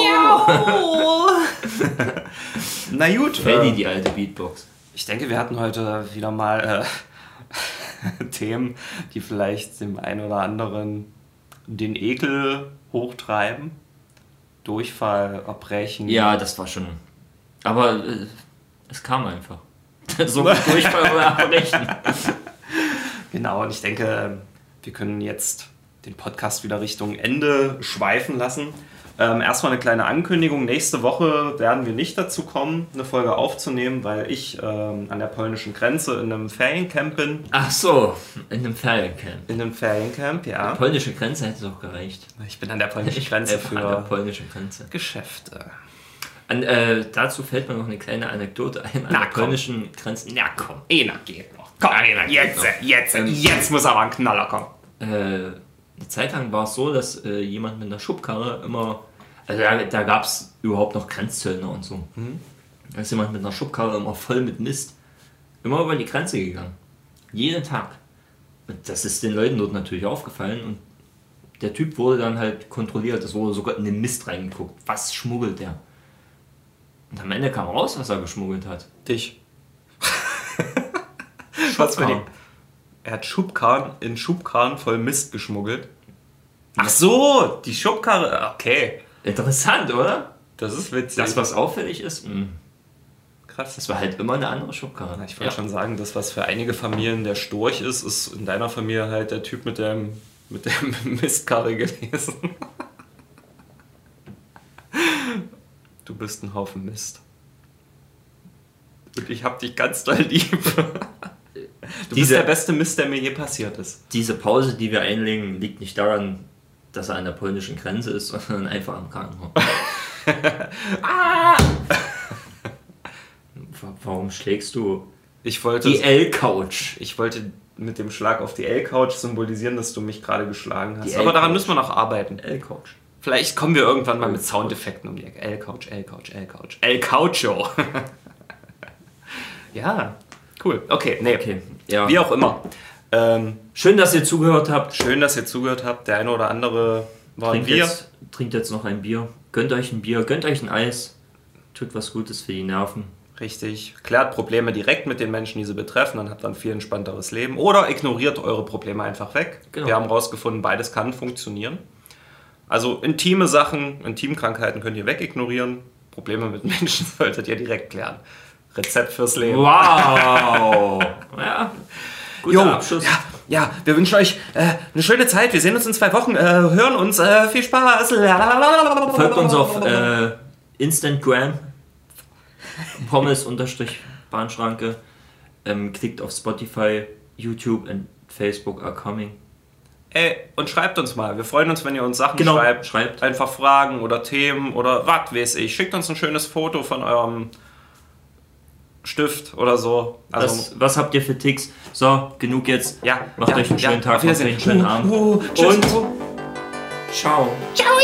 Na gut. Freddy, äh, die alte Beatbox. Ich denke, wir hatten heute wieder mal äh, Themen, die vielleicht dem einen oder anderen den Ekel hochtreiben. Durchfall, Erbrechen. Ja, das war schon. Aber äh, es kam einfach. so Durchfall oder Abbrechen. Genau, und ich denke, wir können jetzt den Podcast wieder Richtung Ende schweifen lassen. Ähm, erstmal eine kleine Ankündigung. Nächste Woche werden wir nicht dazu kommen, eine Folge aufzunehmen, weil ich ähm, an der polnischen Grenze in einem Feriencamp bin. Ach so, in einem Feriencamp. In einem Feriencamp, ja. Polnische Grenze hätte es auch gereicht. Ich bin an der polnischen Grenze Einfach an der für polnischen Grenze. Geschäfte. An, äh, dazu fällt mir noch eine kleine Anekdote ein. An Na, der komm. polnischen Grenze. Na komm. Einer geht noch. Komm, Einer geht jetzt, noch. jetzt, Ähm, jetzt muss aber ein Knaller kommen. äh, eine Zeit lang war es so, dass äh, jemand mit einer Schubkarre immer, also da, da gab es überhaupt noch Grenzzöllner und so. Da ist jemand mit einer Schubkarre immer voll mit Mist immer über die Grenze gegangen. Jeden Tag. Und das ist den Leuten dort natürlich aufgefallen und der Typ wurde dann halt kontrolliert. Es wurde sogar in den Mist reingeguckt. Was schmuggelt der? Und am Ende kam raus, was er geschmuggelt hat. Dich. Was für die? Er hat Schubkarren in Schubkarren voll Mist geschmuggelt. Ach so, die Schubkarre. Okay. Interessant, oder? Das ist witzig. Das, was auffällig ist, mh, krass. das war halt immer eine andere Schubkarre. Ich wollte schon sagen, das, was für einige Familien der Storch ist, ist in deiner Familie halt der Typ mit dem, mit dem Mistkarre gewesen. Du bist ein Haufen Mist. Und ich hab dich ganz doll lieb. Du bist Diese- der beste Mist, der mir je passiert ist. Diese Pause, die wir einlegen, liegt nicht daran, dass er an der polnischen Grenze ist, sondern einfach am Krankenhaus. Ah! Wa- Warum schlägst du Ich wollte, die L-Couch? ich wollte mit dem Schlag auf die L-Couch symbolisieren, dass du mich gerade geschlagen hast. Aber daran müssen wir noch arbeiten. L-Couch. Vielleicht kommen wir irgendwann mal mit Soundeffekten um die Ecke. L-Couch, L-Couch, L-Couch. L-Coucho. ja, cool. Okay, nee. Okay, ja. Wie auch immer. Ähm, Schön, dass ihr zugehört habt. schön, dass ihr zugehört habt. Der eine oder andere war ein Trinkt Bier. jetzt, trinkt jetzt noch ein Bier. Gönnt euch ein Bier, gönnt euch ein Eis. Tut was Gutes für die Nerven. Richtig. Klärt Probleme direkt mit den Menschen, die sie betreffen, dann habt ihr ein viel entspannteres Leben. Oder ignoriert eure Probleme einfach weg. Genau. Wir haben herausgefunden, beides kann funktionieren. Also intime Sachen, Intimkrankheiten könnt ihr wegignorieren. Probleme mit Menschen solltet ihr direkt klären. Rezept fürs Leben. Wow! ja, guter Jo, Abschluss. Ja, ja, wir wünschen euch äh, eine schöne Zeit. Wir sehen uns in zwei Wochen. Äh, hören uns. Äh, viel Spaß. Folgt uns auf äh, Instagram. Pommes-Bahnschranke. Ähm, klickt auf Spotify, YouTube und Facebook are coming. Ey, und schreibt uns mal. Wir freuen uns, wenn ihr uns Sachen Genau, schreibt. schreibt. Einfach Fragen oder Themen oder was weiß ich. Schickt uns ein schönes Foto von eurem Stift oder so. Also, Was, was habt ihr für Ticks? So, genug jetzt. ja, Macht ja, euch einen ja, schönen Tag, auf macht euch einen schönen Uh, Abend. uh, tschüss. Und ciao. Ciao.